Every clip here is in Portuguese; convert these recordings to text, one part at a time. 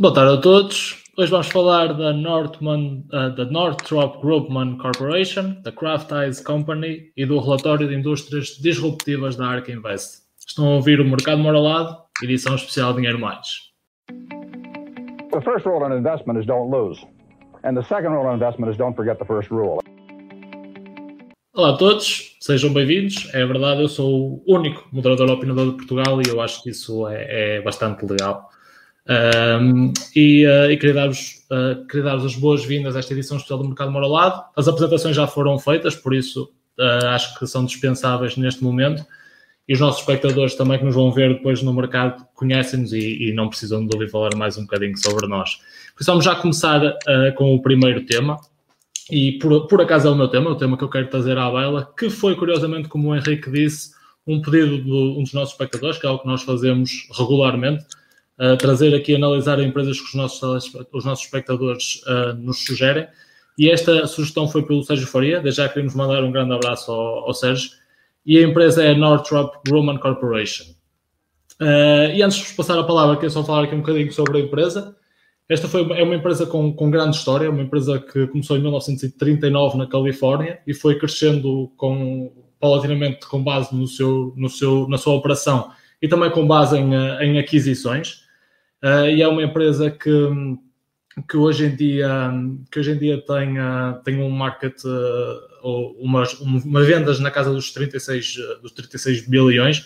Boa tarde a todos. Hoje vamos falar da, Northman, uh, da Northrop Grumman Corporation, da Craft Eyes Company e do relatório de indústrias disruptivas da Ark Invest. Estão a ouvir o Mercado Moralado, edição especial Dinheiro Mais. The first rule in investment is don't lose. And the second rule in investment is don't forget the first rule. Olá a todos, sejam bem-vindos. É verdade, eu sou o único moderador opinador de Portugal e eu acho que isso é, é bastante legal. Um, e, uh, e, queria dar-vos uh, dar as boas-vindas a esta edição especial do Mercado Moralado. As apresentações já foram feitas, por isso uh, acho que são dispensáveis neste momento. E os nossos espectadores também que nos vão ver depois no mercado conhecem-nos e, e, não precisam de ouvir falar mais um bocadinho sobre nós. Por vamos já começar com o primeiro tema. E por, por acaso é o meu tema, o tema que eu quero trazer à baila, que foi curiosamente, como o Henrique disse, um pedido de um dos nossos espectadores, que é algo que nós fazemos regularmente trazer aqui, analisar empresas que os nossos, os nossos espectadores uh, nos sugerem. E esta sugestão foi pelo Sérgio Faria, desde já queremos mandar um grande abraço ao, ao Sérgio. E a empresa é a Northrop Grumman Corporation. Uh, e antes de vos passar a palavra, quero só falar aqui um bocadinho sobre a empresa. Esta foi, é uma empresa com, com grande história, uma empresa que começou em 1939 na Califórnia e foi crescendo com, paulatinamente com base no seu, no seu, na sua operação e também com base em, em aquisições. Uh, e é uma empresa que, que, hoje em dia, que hoje em dia tem, uh, tem um market, uh, ou umas, uma vendas na casa dos 36, dos 36 bilhões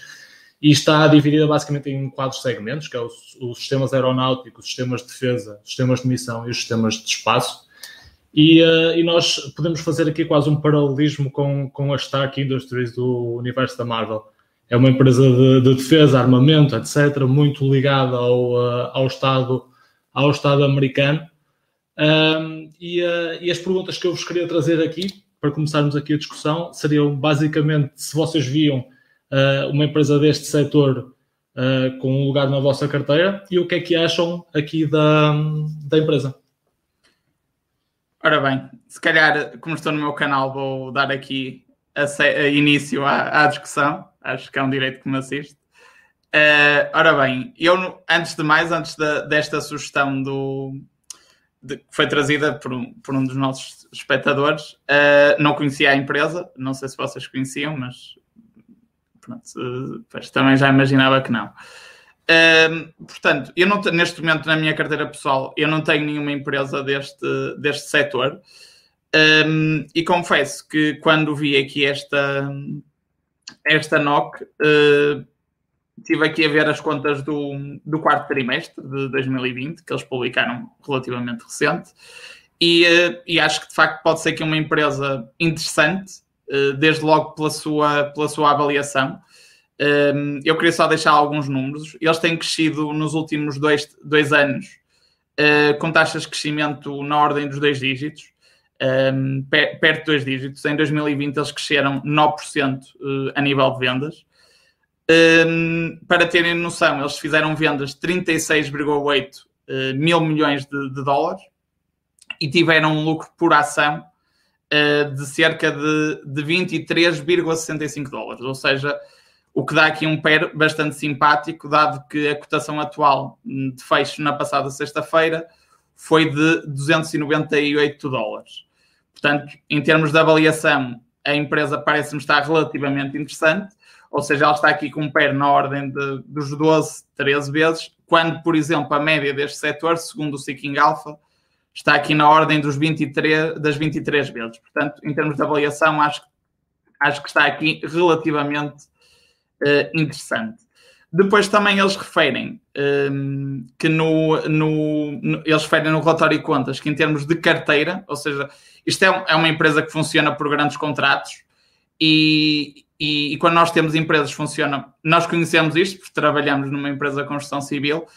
e está dividida basicamente em quatro segmentos, que é os, os sistemas aeronáuticos, os sistemas de defesa, os sistemas de missão e os sistemas de espaço. E, uh, e, nós podemos fazer aqui quase um paralelismo com, com a Stark Industries do universo da Marvel é uma empresa de, de defesa, armamento, etc., muito ligada ao, uh, ao, Estado, ao Estado americano. Um, e, uh, e, as perguntas que eu vos queria trazer aqui, para começarmos aqui a discussão, seriam basicamente se vocês viam uh, uma empresa deste setor com um lugar na vossa carteira e o que é que acham aqui da, da empresa. Ora bem, se calhar, como estou no meu canal, vou dar aqui a, a início à, à discussão acho que é um direito que me assiste. Uh, ora bem, eu, antes de mais, antes desta sugestão do, de, que foi trazida por um, por um dos nossos espectadores, uh, não conhecia a empresa, não sei se vocês conheciam, mas pronto, uh, também já imaginava que não. Uh, portanto, eu não neste momento na minha carteira pessoal eu não tenho nenhuma empresa deste, deste setor e confesso que quando vi aqui esta, esta NOC, uh, estive aqui a ver as contas do, do quarto trimestre de 2020, que eles publicaram relativamente recente, e, uh, e acho que de facto pode ser que uma empresa interessante, uh, desde logo pela sua, pela sua avaliação. Eu queria só deixar alguns números. Eles têm crescido nos últimos dois, dois anos com taxas de crescimento na ordem dos dois dígitos um, perto de dois dígitos. Em 2020 eles cresceram 9% uh, a nível de vendas. Um, para terem noção, eles fizeram vendas de 36,8 uh, mil milhões de, de, dólares e tiveram um lucro por ação uh, de cerca de, de 23,65 dólares. Ou seja, o que dá aqui um PER bastante simpático, dado que a cotação atual de fecho na passada sexta-feira foi de 298 dólares. Portanto, em termos de avaliação, a empresa parece-me estar relativamente interessante, ou seja, ela está aqui com um pé na ordem de, dos 12, 13 vezes, quando, por exemplo, a média deste setor, segundo o Seeking Alpha, está aqui na ordem dos 23, das 23 vezes. Portanto, em termos de avaliação, acho, acho que está aqui relativamente uh, interessante. Depois também eles referem um, que no, no, no, eles referem no relatório de contas que em termos de carteira, ou seja, isto é, é uma empresa que funciona por grandes contratos e, e, e, quando nós temos empresas que funcionam, nós conhecemos isto porque trabalhamos numa empresa de construção civil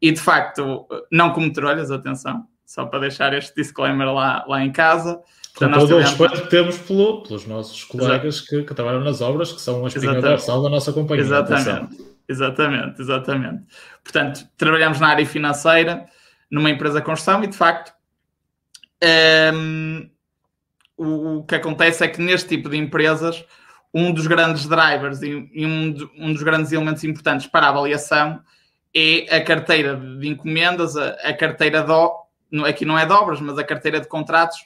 e de facto, não como trolhas, atenção, só para deixar este disclaimer lá, lá em casa. Com todo o respeito que temos pelo, pelos nossos colegas que, que, trabalham nas obras, que são a espinha dorsal da nossa companhia. Exatamente. Atenção. Exatamente, exatamente. Portanto, trabalhamos na área financeira, numa empresa de construção e, de facto, um, o, o, que acontece é que neste tipo de empresas, um dos grandes drivers e, e um, um, dos grandes elementos importantes para a avaliação é a carteira de encomendas, a, a carteira de, aqui não é de obras, mas a carteira de contratos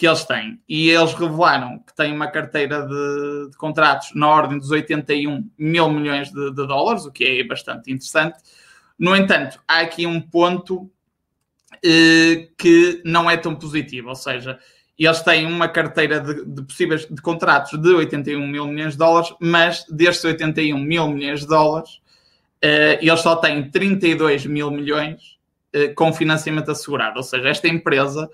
que eles têm. E eles revelaram que têm uma carteira de, de contratos na ordem dos 81 mil milhões de, de, dólares, o que é bastante interessante. No entanto, há aqui um ponto eh, que não é tão positivo, ou seja, eles têm uma carteira de, de, possíveis de contratos de 81 mil milhões de dólares, mas destes 81 mil milhões de dólares, uh, eles só têm 32 mil milhões uh, com financiamento assegurado. Ou seja, esta empresa,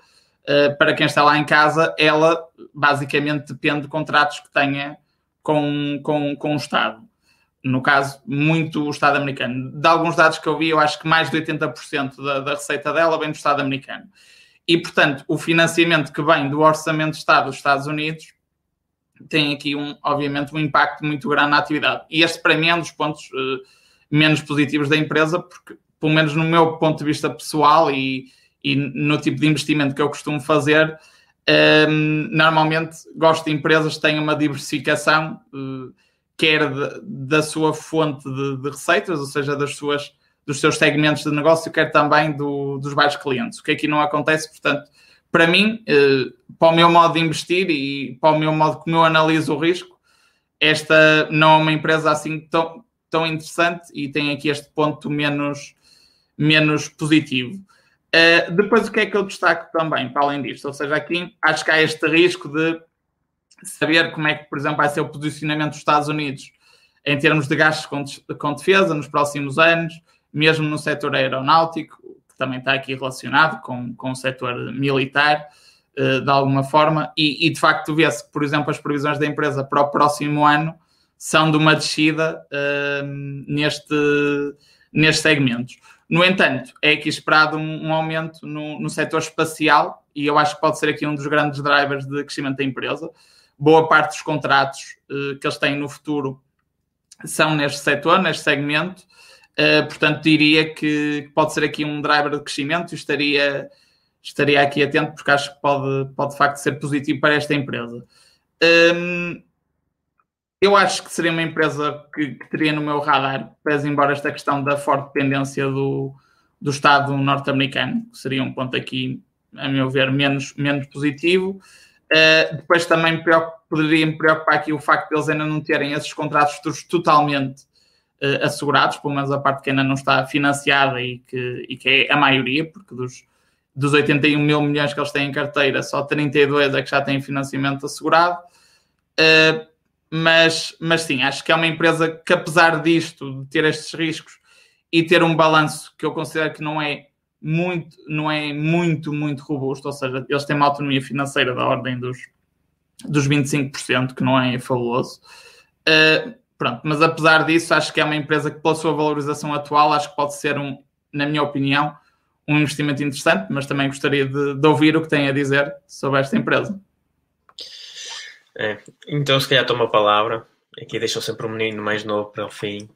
para quem está lá em casa, ela basicamente depende de contratos que tenha com, com, com o Estado. No caso, muito o Estado americano. De alguns dados que eu vi, eu acho que mais de 80% da, da receita dela vem do Estado americano. E, portanto, o financiamento que vem do Orçamento de Estado dos Estados Unidos tem aqui, um, obviamente, um impacto muito grande na atividade. E este, para mim, é um dos pontos uh, menos positivos da empresa, porque, pelo menos no meu ponto de vista pessoal e, e no tipo de investimento que eu costumo fazer, um, ehm, normalmente gosto de empresas que têm uma diversificação, uh, quer de, da sua fonte de, de receitas, ou seja, das suas dos seus segmentos de negócio, quer também do, dos vários clientes. O que aqui não acontece, portanto, para mim, eh, para o meu modo de investir e para o meu modo como eu analiso o risco, esta não é uma empresa assim tão, tão interessante e tem aqui este ponto menos, menos positivo. Uh, depois, o que é que eu destaco também, para além disto? Ou seja, aqui acho que há este risco de saber como é que, por exemplo, vai ser o posicionamento dos Estados Unidos em termos de gastos com, com defesa nos próximos anos, mesmo no setor aeronáutico, que também está aqui relacionado com, com o setor militar, uh, de alguma forma, e, e de facto vê-se que, por exemplo, as previsões da empresa para o próximo ano são de uma descida uh, neste, nestes segmentos. No entanto, é aqui esperado um, um aumento no, no setor espacial e eu acho que pode ser aqui um dos grandes drivers de crescimento da empresa. Boa parte dos contratos uh, que eles têm no futuro são neste setor, neste segmento, Uh, portanto, diria que pode ser aqui um driver de crescimento e estaria, estaria aqui atento porque acho que pode, pode de facto ser positivo para esta empresa. Um, eu acho que seria uma empresa que, que, teria no meu radar, pese embora esta questão da forte dependência do, do Estado norte-americano, que seria um ponto aqui, a meu ver, menos, menos positivo. Uh, depois também poderia me preocupar aqui o facto de eles ainda não terem esses contratos totalmente uh, assegurados, pelo menos a parte que ainda não está financiada e que, e que é a maioria, porque dos, dos 81 mil milhões que eles têm em carteira, só 32 é que já têm financiamento assegurado. Uh, mas, mas sim, acho que é uma empresa que, apesar disto, de ter estes riscos e ter um balanço que eu considero que não é muito, não é muito, muito robusto, ou seja, eles têm uma autonomia financeira da ordem dos, dos 25%, que não é fabuloso. Uh, Pronto, mas apesar disso, acho que é uma empresa que, pela sua valorização atual, acho que pode ser, um, na minha opinião, um investimento interessante, mas também gostaria de, de ouvir o que tem a dizer sobre esta empresa. É, então, se calhar tomo a palavra. Aqui deixam sempre um menino mais novo para o fim.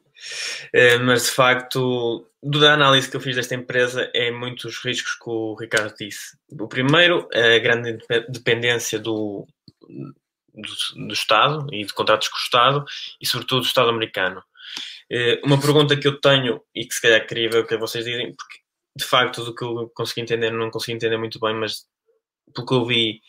É, mas, de facto, da análise que eu fiz desta empresa, é muitos riscos que o Ricardo disse. O primeiro, a grande dependência do, do, do, Estado e de contratos com o Estado e, sobretudo, do Estado americano. Eh, uma pergunta que eu tenho e que se calhar queria ver o que vocês dizem, porque de facto do que eu consegui entender, não consegui entender muito bem, mas pelo que eu vi,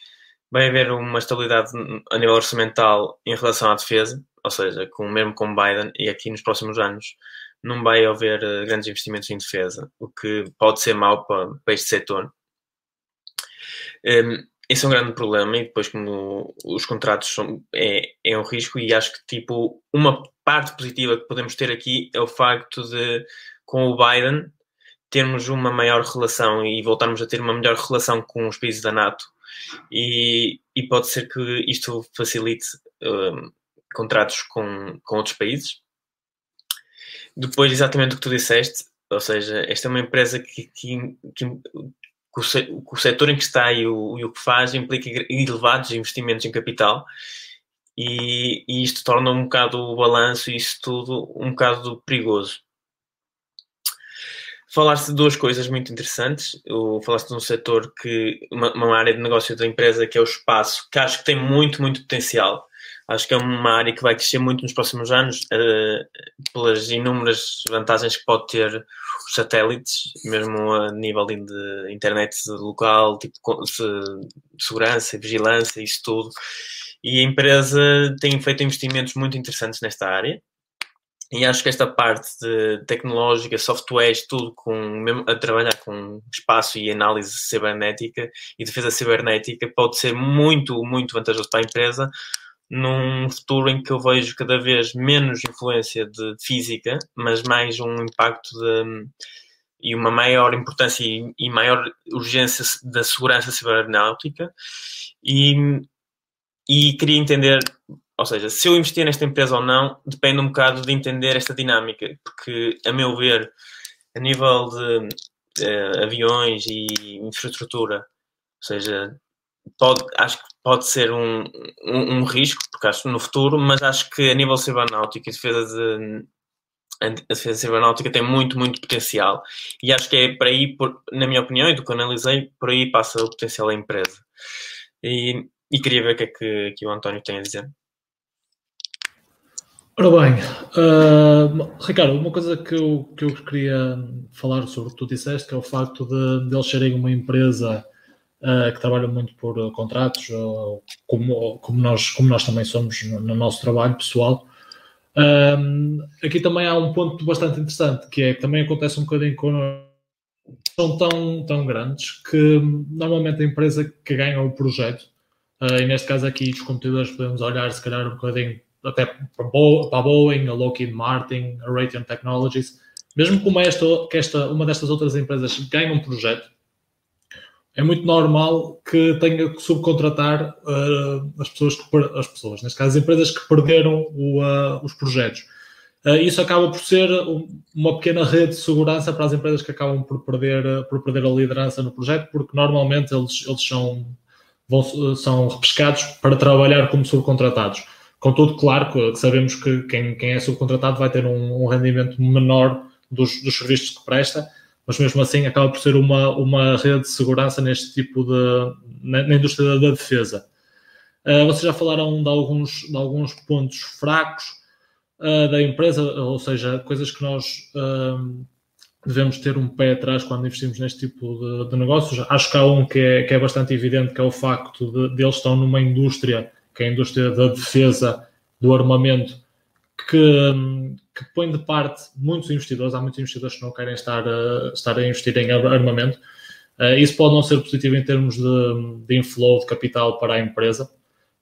vai haver uma estabilidade a nível orçamental em relação à defesa, ou seja, com, mesmo com Biden e aqui nos próximos anos não vai haver uh, grandes investimentos em defesa, o que pode ser mau para, para este setor. Um, ehm, esse é um grande problema e depois como os contratos são, é, é um risco e acho que tipo uma parte positiva que podemos ter aqui é o facto de com o Biden termos uma maior relação e voltarmos a ter uma melhor relação com os países da NATO e, e pode ser que isto facilite um, contratos com, com outros países. Depois, exatamente o que tu disseste, ou seja, esta é uma empresa que, que, que o setor em que está e o, e o que faz implica elevados investimentos em capital e, e, isto torna um bocado o balanço e isso tudo um bocado perigoso. Falaste de duas coisas muito interessantes. Falaste de um setor que, uma, uma, área de negócio da empresa que é o espaço, que acho que tem muito, muito potencial. Acho que é uma área que vai crescer muito nos próximos anos uh, pelas inúmeras vantagens que pode ter os satélites, mesmo a nível de internet local, tipo de segurança, vigilância, isso tudo. E a empresa tem feito investimentos muito interessantes nesta área. E acho que esta parte de tecnológica, softwares, tudo com, mesmo a trabalhar com espaço e análise cibernética e defesa cibernética pode ser muito, muito vantajoso para a empresa num futuro em que eu vejo cada vez menos influência de física, mas mais um impacto de, e uma maior importância e, e maior urgência da segurança cibernáutica. E, e queria entender ou seja, se eu investir nesta empresa ou não, depende um bocado de entender esta dinâmica, porque, a meu ver, a nível de uh, aviões e infraestrutura, ou seja, pode, acho que pode ser um, um, um, risco, porque acho no futuro, mas acho que a nível cibernáutico e defesa de a defesa cibernáutica tem muito, muito potencial. E acho que é por aí, por, na minha opinião, e do que analisei, por aí passa o potencial da empresa. E, e queria ver o que é que, que o António tem a dizer. Ora bem, uh, Ricardo, uma coisa que eu, que eu queria falar sobre o que tu disseste, que é o facto de, de eles serem uma empresa uh, que trabalha muito por uh, contratos, como, como, nós, como nós também somos no, no nosso trabalho pessoal. aqui também há um ponto bastante interessante, que é que também acontece um bocadinho com são tão, tão grandes que normalmente a empresa que ganha o projeto, e neste caso aqui os competidores podemos olhar se calhar um bocadinho até para Boeing, a Lockheed Martin, a Raytheon Technologies, mesmo como esta, que esta, uma destas outras empresas ganhe um projeto, é muito normal que tenha que subcontratar uh, as pessoas, que, as pessoas, neste caso as empresas que perderam o, uh, os projetos. Uh, isso acaba por ser uma pequena rede de segurança para as empresas que acabam por perder, por perder a liderança no projeto, porque normalmente eles, eles são, vão, são repescados para trabalhar como subcontratados. Contudo, claro que sabemos que quem, quem é subcontratado vai ter um, um rendimento menor dos, dos, serviços que presta, mas mesmo assim acaba por ser uma, uma rede de segurança neste tipo de. na, na indústria da defesa. Uh, vocês já falaram de alguns, de alguns pontos fracos uh, da empresa, ou seja, coisas que nós uh, devemos ter um pé atrás quando investimos neste tipo de, de negócios. Acho que há um que é, que é bastante evidente, que é o facto de, de eles estão numa indústria que é a indústria da defesa, do armamento, que, que põe de parte muitos investidores. Há muitos investidores que não querem estar a, estar a investir em armamento. Uh, isso pode não ser positivo em termos de, de inflow de capital para a empresa,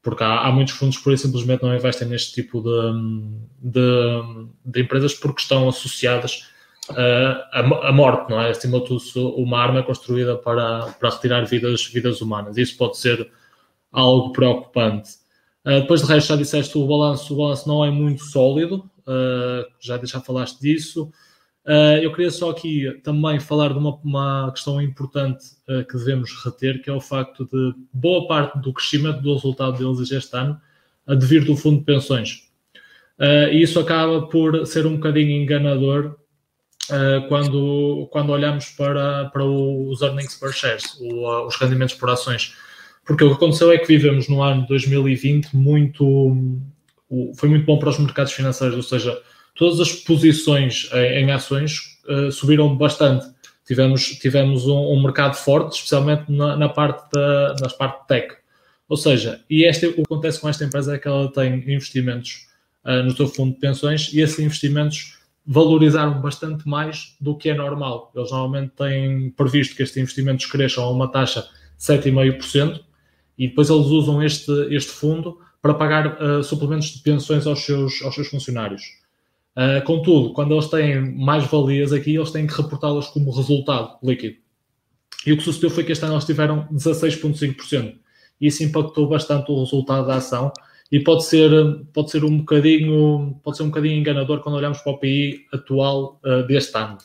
porque há, há muitos fundos que por simplesmente não investem neste tipo de, de, de empresas porque estão associadas uh, à, à morte, não é? Acima de tudo, uma arma construída para, para retirar vidas, vidas humanas. Isso pode ser algo preocupante. Uh, depois de resto, já disseste o balanço, o balanço não é muito sólido, uh, já, já falaste disso. Uh, eu queria só aqui também falar de uma, uma questão importante que devemos reter, que é o facto de boa parte do crescimento do resultado deles este ano a devir do fundo de pensões. e isso acaba por ser um bocadinho enganador quando, quando olhamos para, para os earnings per shares, os rendimentos por ações porque o que aconteceu é que vivemos no ano 2020 muito. Foi muito bom para os mercados financeiros, ou seja, todas as posições em, em ações uh, subiram bastante. Tivemos, tivemos um, um mercado forte, especialmente na, na parte da na parte tech. Ou seja, e este, o que acontece com esta empresa é que ela tem investimentos uh, no seu fundo de pensões e esses investimentos valorizaram bastante mais do que é normal. Eles normalmente têm previsto que estes investimentos cresçam a uma taxa de 7,5%, e depois eles usam este, este fundo para pagar uh, suplementos de pensões aos seus, aos seus funcionários. Uh, contudo, quando eles têm mais valias aqui, eles têm que reportá-las como resultado líquido. E o que sucedeu foi que este ano eles tiveram 16,5%. E isso impactou bastante o resultado da ação e pode ser, pode ser um bocadinho pode ser um bocadinho enganador quando olhamos para o PI atual uh, deste ano.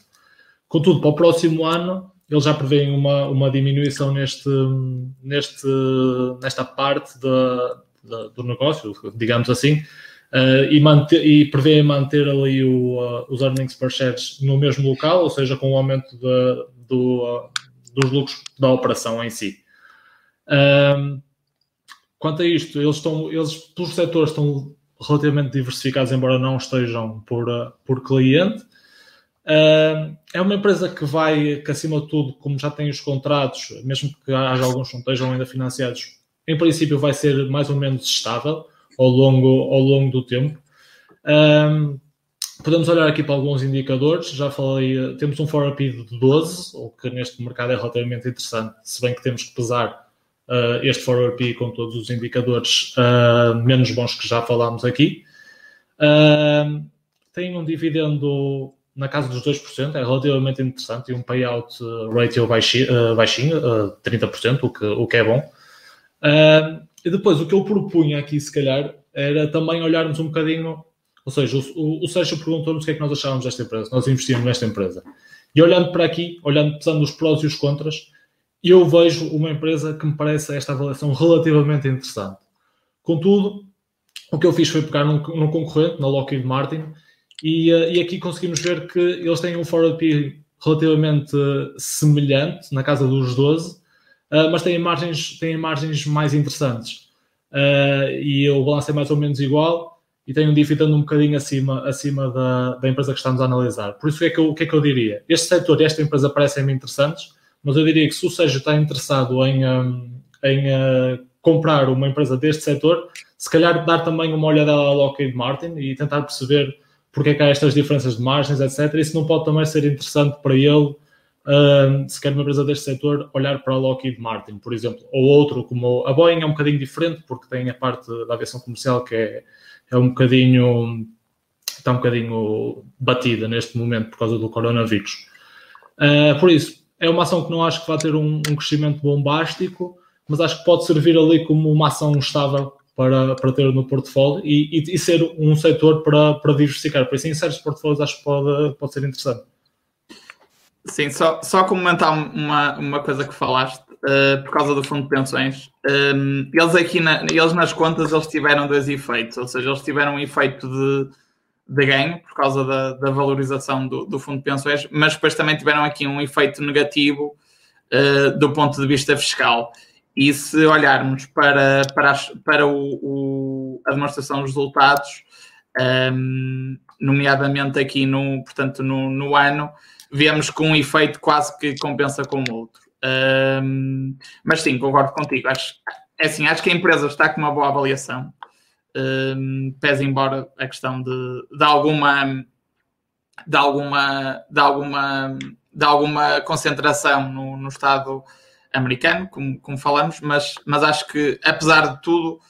Contudo, para o próximo ano, eles já prevêem uma, uma diminuição neste, neste, nesta parte do negócio, digamos assim, uh, e, manter, e prevêem manter ali o, uh, os earnings per share no mesmo local, ou seja, com o aumento de, do, uh, dos lucros da operação em si. quanto a isto, eles estão, eles por setores estão relativamente diversificados, embora não estejam por, por cliente. Uh, é uma empresa que vai, que acima de tudo, como já tem os contratos, mesmo que haja alguns que não estejam ainda financiados, em princípio vai ser mais ou menos estável ao longo, ao longo do tempo. Um, podemos olhar aqui para alguns indicadores. Já falei, temos um forward P de 12, o que neste mercado é relativamente interessante, se bem que temos que pesar uh, este forward P com todos os indicadores uh, menos bons que já falámos aqui. Uh, tem um dividendo na casa dos 2%, é relativamente interessante, e um payout ratio baixinho, baixinho 30%, o que, o que é bom. e depois, o que eu propunha aqui, se calhar, era também olharmos um bocadinho, ou seja, o, o Sérgio perguntou-nos o que é que nós achávamos desta empresa, nós investimos nesta empresa. E olhando para aqui, olhando, pesando os prós e os contras, eu vejo uma empresa que me parece esta avaliação relativamente interessante. Contudo, o que eu fiz foi pegar num, num concorrente, na Lockheed Martin, e, uh, e, aqui conseguimos ver que eles têm um forward P relativamente semelhante, na casa dos 12, uh, eh, mas têm margens, têm margens mais interessantes. E o balanço é mais ou menos igual e tem um dividendo um bocadinho acima, acima da, da empresa que estamos a analisar. Por isso, o que é que eu, que é que eu diria? Este setor e esta empresa parecem-me interessantes, mas eu diria que se o Sérgio está interessado em, um, em comprar uma empresa deste setor, se calhar dar também uma olhada à Lockheed Martin e tentar perceber porque é que há estas diferenças de margens, etc. Isso não pode também ser interessante para ele, uh, se quer uma empresa deste setor, olhar para a Lockheed Martin, por exemplo, ou outro como a Boeing é um bocadinho diferente, porque tem a parte da aviação comercial que é, é um bocadinho está um bocadinho batida neste momento por causa do coronavírus. Uh, por isso, é uma ação que não acho que vai ter um, um, crescimento bombástico, mas acho que pode servir ali como uma ação estável para, para ter no portfólio e, e, e ser um setor para, para diversificar. Por isso, em certos portfólios, acho que pode, pode ser interessante. Sim, só, só comentar uma, uma coisa que falaste, uh, por causa do fundo de pensões. Um, ehm, eles aqui, na, eles nas contas, eles tiveram dois efeitos, ou seja, eles tiveram um efeito de de ganho por causa da, da valorização do, do, fundo de pensões, mas depois também tiveram aqui um efeito negativo uh, do ponto de vista fiscal. E se olharmos para, para, as, para o, o, a demonstração dos resultados, um, nomeadamente aqui no, portanto, no, no ano, vemos que um efeito quase que compensa com o outro. Um, mas sim, concordo contigo. Acho, é assim, acho que a empresa está com uma boa avaliação um, pese embora a questão de, de alguma de alguma de alguma de alguma concentração no, no Estado americano, como, como falamos, mas, mas acho que apesar de tudo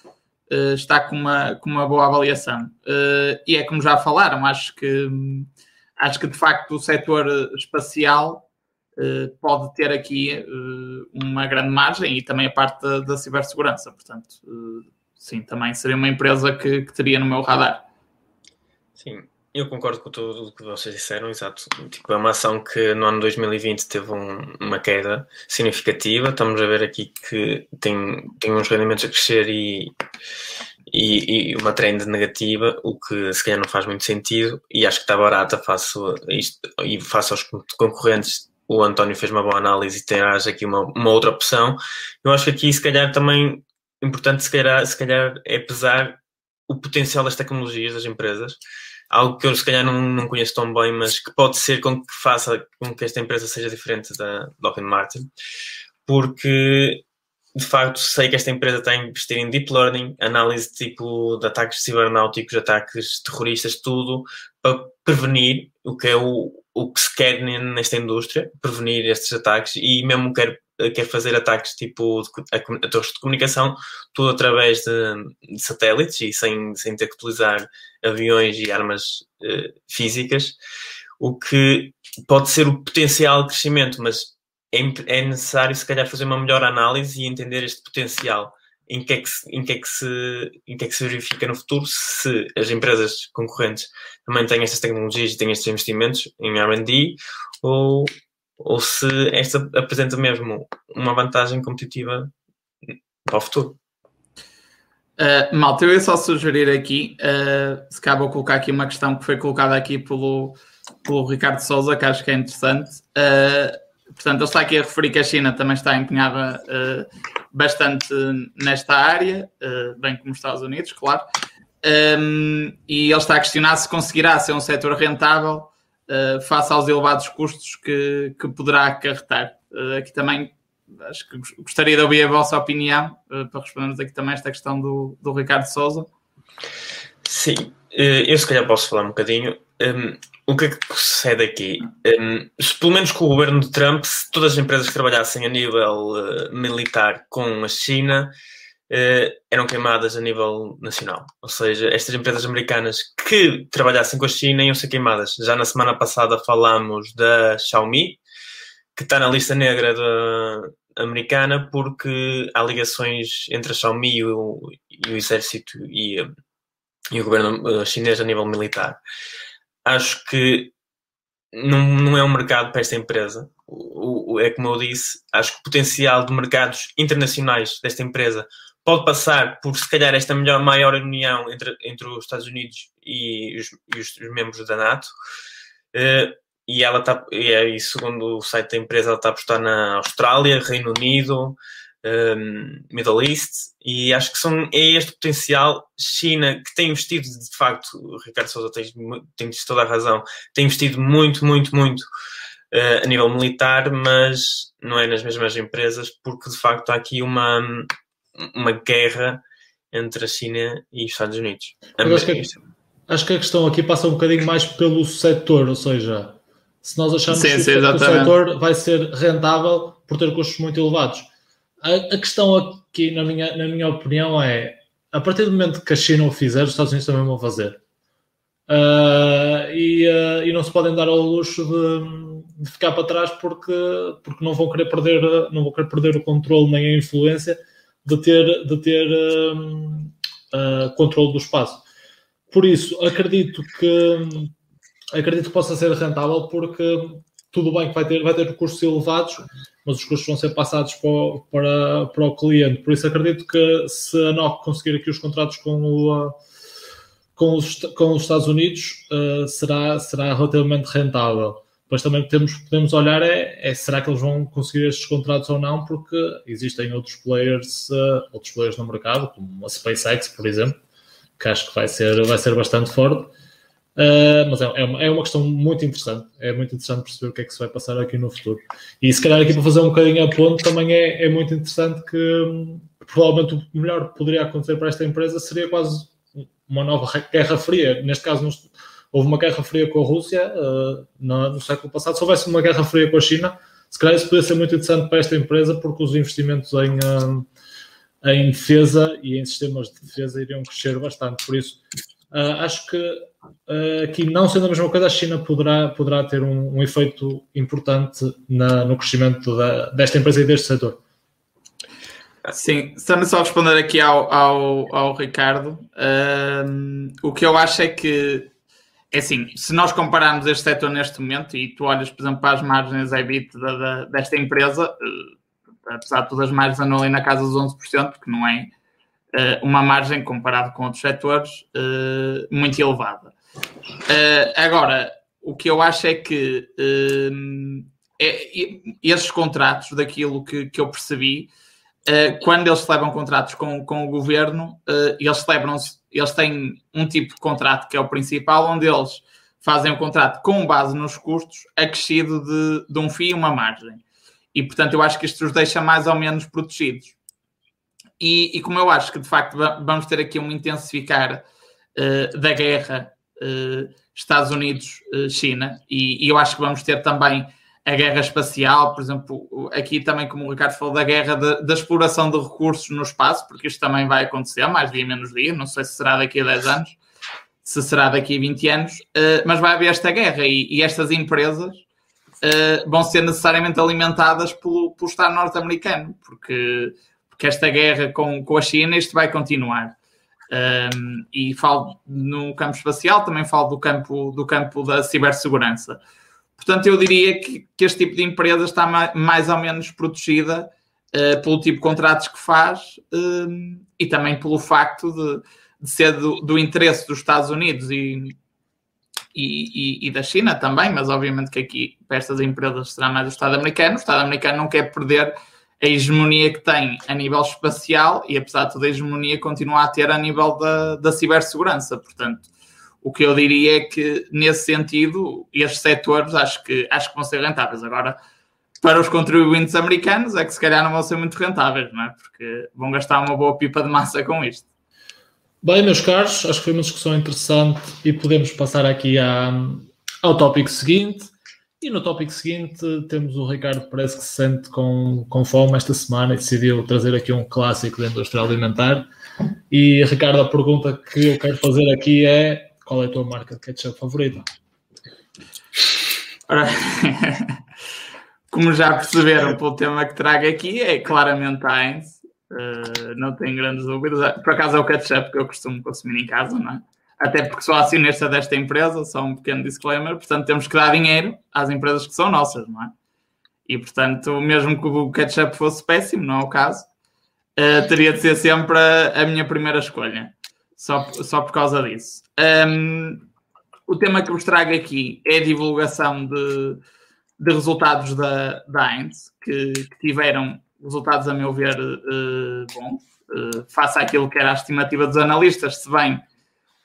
uh, está com uma, com uma boa avaliação. Uh, e é como já falaram, acho que acho que de facto o setor espacial uh, pode ter aqui uma grande margem e também a parte da, da cibersegurança, portanto sim, também seria uma empresa que, que teria no meu radar. Sim, eu concordo com tudo o que vocês disseram, exato. Tipo, é uma ação que no ano 2020 teve um, uma queda significativa. Estamos a ver aqui que tem, tem uns rendimentos a crescer e, e, e, uma trend negativa, o que se calhar não faz muito sentido. E acho que está barata face, isto, e face aos concorrentes. O António fez uma boa análise e terás aqui uma, uma outra opção. Eu acho que aqui, se calhar, também importante se calhar, se calhar é pesar o potencial das tecnologias das empresas, algo que eu se calhar não, não conheço tão bem, mas que pode ser com que faça com que esta empresa seja diferente da Lockheed Martin, porque de facto sei que esta empresa está a investir em deep learning, análise tipo de ataques cibernáuticos, ataques terroristas, tudo para prevenir o que é o, o que se quer nesta indústria, prevenir estes ataques e mesmo quer quer fazer ataques tipo a, torres de comunicação, tudo através de, de, satélites e sem, sem ter que utilizar aviões e armas uh, físicas, o que pode ser o potencial crescimento, mas é, é, necessário se calhar fazer uma melhor análise e entender este potencial. Em que, é que em, que é que se, em que é que se verifica no futuro se as empresas concorrentes também têm estas tecnologias e têm estes investimentos em R&D ou ou se esta apresenta mesmo uma vantagem competitiva para o futuro. Uh, malta, eu ia só sugerir aqui, uh, se cabe colocar aqui uma questão que foi colocada aqui pelo, pelo Ricardo Souza, que acho que é interessante. Uh, portanto, ele está aqui a referir que a China também está empenhada uh, bastante nesta área, bem como os Estados Unidos, claro. Um, e ele está a questionar se conseguirá ser um setor rentável uh, face aos elevados custos que, que poderá acarretar. Uh, aqui também acho que gostaria de ouvir a vossa opinião uh, para respondermos aqui também esta questão do, do Ricardo Souza. Sim, eu se calhar posso falar um bocadinho. Um, o que é que sucede aqui? Um, pelo menos com o governo de Trump, se todas as empresas que trabalhassem a nível militar com a China eram queimadas a nível nacional. Ou seja, estas empresas americanas que trabalhassem com a China iam ser queimadas. Já na semana passada falámos da Xiaomi, que está na lista negra da americana porque há ligações entre a Xiaomi e o, e o exército e, e o governo chinês a nível militar acho que não, não é um mercado para esta empresa. O, o, é como eu disse, acho que o potencial de mercados internacionais desta empresa pode passar por, se calhar, esta melhor, maior união entre, entre os Estados Unidos e os, e os, os membros da NATO. Uh, e ela está, e, segundo o site da empresa, ela está a apostar na Austrália, Reino Unido, um, Middle East, e acho que são, é este potencial. China, que tem investido, de facto, o Ricardo Souza tem, tem toda a razão, tem investido muito, muito, muito uh, a nível militar, mas não é nas mesmas empresas, porque de facto há aqui uma, uma guerra entre a China e os Estados Unidos. Acho que, acho que a questão aqui passa um bocadinho mais pelo setor, ou seja, se nós achamos sim, que, sim, que o setor vai ser rentável por ter custos muito elevados a, a, questão aqui, na minha, na minha opinião, é a partir do momento que a China o fizer, os Estados Unidos também vão fazer. Uh, e, uh, e, não se podem dar ao luxo de, de, ficar para trás porque, porque não vão querer perder não vão querer perder o controle nem a influência de ter, de ter uh, controle do espaço. Por isso, acredito que acredito que possa ser rentável porque tudo bem que vai ter, vai ter custos elevados, mas os custos vão ser passados para o, para, para o cliente. Por isso acredito que se a NOC conseguir aqui os contratos com, o, com, os, com os Estados Unidos, uh, será, será relativamente rentável. Depois também temos, podemos olhar é, é, será que eles vão conseguir estes contratos ou não, porque existem outros players, uh, outros players no mercado, como a SpaceX, por exemplo, que acho que vai ser, vai ser bastante forte Uh, mas é, é, uma, é, uma, questão muito interessante. É muito interessante perceber o que é que se vai passar aqui no futuro. E se calhar aqui para fazer um bocadinho a ponto, também é, é muito interessante que, provavelmente o melhor que poderia acontecer para esta empresa seria quase uma nova guerra fria. Neste caso, houve uma guerra fria com a Rússia uh, no, no, século passado. Se houvesse uma guerra fria com a China, se calhar isso poderia ser muito interessante para esta empresa, porque os investimentos em. Uh, em defesa e em sistemas de defesa iriam crescer bastante. Por isso, uh, acho que que não sendo a mesma coisa, a China poderá, poderá ter um, um efeito importante na, no crescimento da, desta empresa e deste setor. Sim, estamos só a responder aqui ao, ao, ao Ricardo. o que eu acho é que, é assim, se nós compararmos este setor neste momento e tu olhas, por exemplo, para as margens EBIT da, da, desta empresa, uh, apesar de todas as margens andam ali na casa dos 11%, porque não é uh, uma margem comparado com outros setores uh, muito elevada. Agora, o que eu acho é que é, esses contratos, daquilo que, que eu percebi, quando eles celebram contratos com, com o governo, eles celebram eles têm um tipo de contrato que é o principal, onde eles fazem o contrato com base nos custos, acrescido de, de um FII e uma margem. E, portanto, eu acho que isto os deixa mais ou menos protegidos. E, e como eu acho que, de facto, vamos ter aqui um intensificar uh, da guerra uh, Estados Unidos-China, uh, e, e, eu acho que vamos ter também a guerra espacial, por exemplo, aqui também, como o Ricardo falou, da guerra da exploração de recursos no espaço, porque isto também vai acontecer, mais dia menos dia, não sei se será daqui a 10 anos, se será daqui a 20 anos, uh, mas vai haver esta guerra e, e estas empresas uh, vão ser necessariamente alimentadas pelo, pelo Estado norte-americano, porque, porque esta guerra com, com a China, isto vai continuar. Um, e falo no campo espacial, também falo do campo, do campo da cibersegurança. Portanto, eu diria que, que este tipo de empresa está mais, ou menos protegida uh, pelo tipo de contratos que faz uh, e também pelo facto de, de ser do, do, interesse dos Estados Unidos e, e, e, e, da China também, mas obviamente que aqui para estas empresas será mais o Estado americano. O Estado americano não quer perder a hegemonia que tem a nível espacial e, apesar de toda a hegemonia, continua a ter a nível da, da cibersegurança. Portanto, o que eu diria é que, nesse sentido, estes setores acho que, acho que vão ser rentáveis. Agora, para os contribuintes americanos, é que se calhar não vão ser muito rentáveis, não é? Porque vão gastar uma boa pipa de massa com isto. Bem, meus caros, acho que foi uma discussão interessante e podemos passar aqui à, ao tópico seguinte. E no tópico seguinte temos o Ricardo parece que se sente com, com fome esta semana e decidiu trazer aqui um clássico da indústria alimentar. E Ricardo, a pergunta que eu quero fazer aqui é qual é a tua marca de ketchup favorita? Ora, como já perceberam pelo tema que trago aqui, é claramente Heinz. Uh, não tenho grandes dúvidas. Por acaso é o ketchup que eu costumo consumir em casa, não é? Até porque sou acionista desta empresa, só um pequeno disclaimer. Portanto, temos que dar dinheiro às empresas que são nossas, não é? E, portanto, mesmo que o ketchup fosse péssimo, não é o caso, uh, teria de ser sempre a, a, minha primeira escolha. Só, só por causa disso. Um, o tema que vos trago aqui é a divulgação de, de resultados da, da Heinz, que, que tiveram resultados, a meu ver, uh, bons, uh, face àquilo que era a estimativa dos analistas, se bem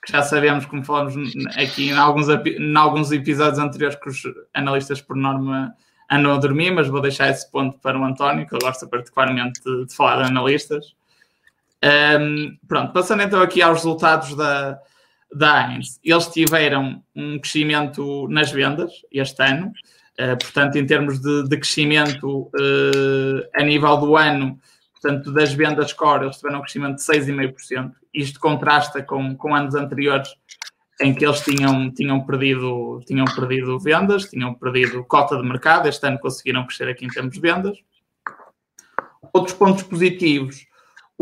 que já sabemos, como falamos aqui em alguns, em alguns episódios anteriores, que os analistas, por norma, andam a dormir, mas vou deixar esse ponto para o António, que eu gosto particularmente de, de falar de analistas. Um, pronto, passando então aqui aos resultados da, da Heinz. Eles tiveram um crescimento nas vendas este ano, uh, portanto, em termos de, de crescimento uh, a nível do ano, portanto, das vendas core, eles tiveram um crescimento de 6,5%. Isto contrasta com, com anos anteriores em que eles tinham, tinham, perdido, tinham perdido vendas, tinham perdido cota de mercado. Este ano conseguiram crescer aqui em termos de vendas. Outros pontos positivos,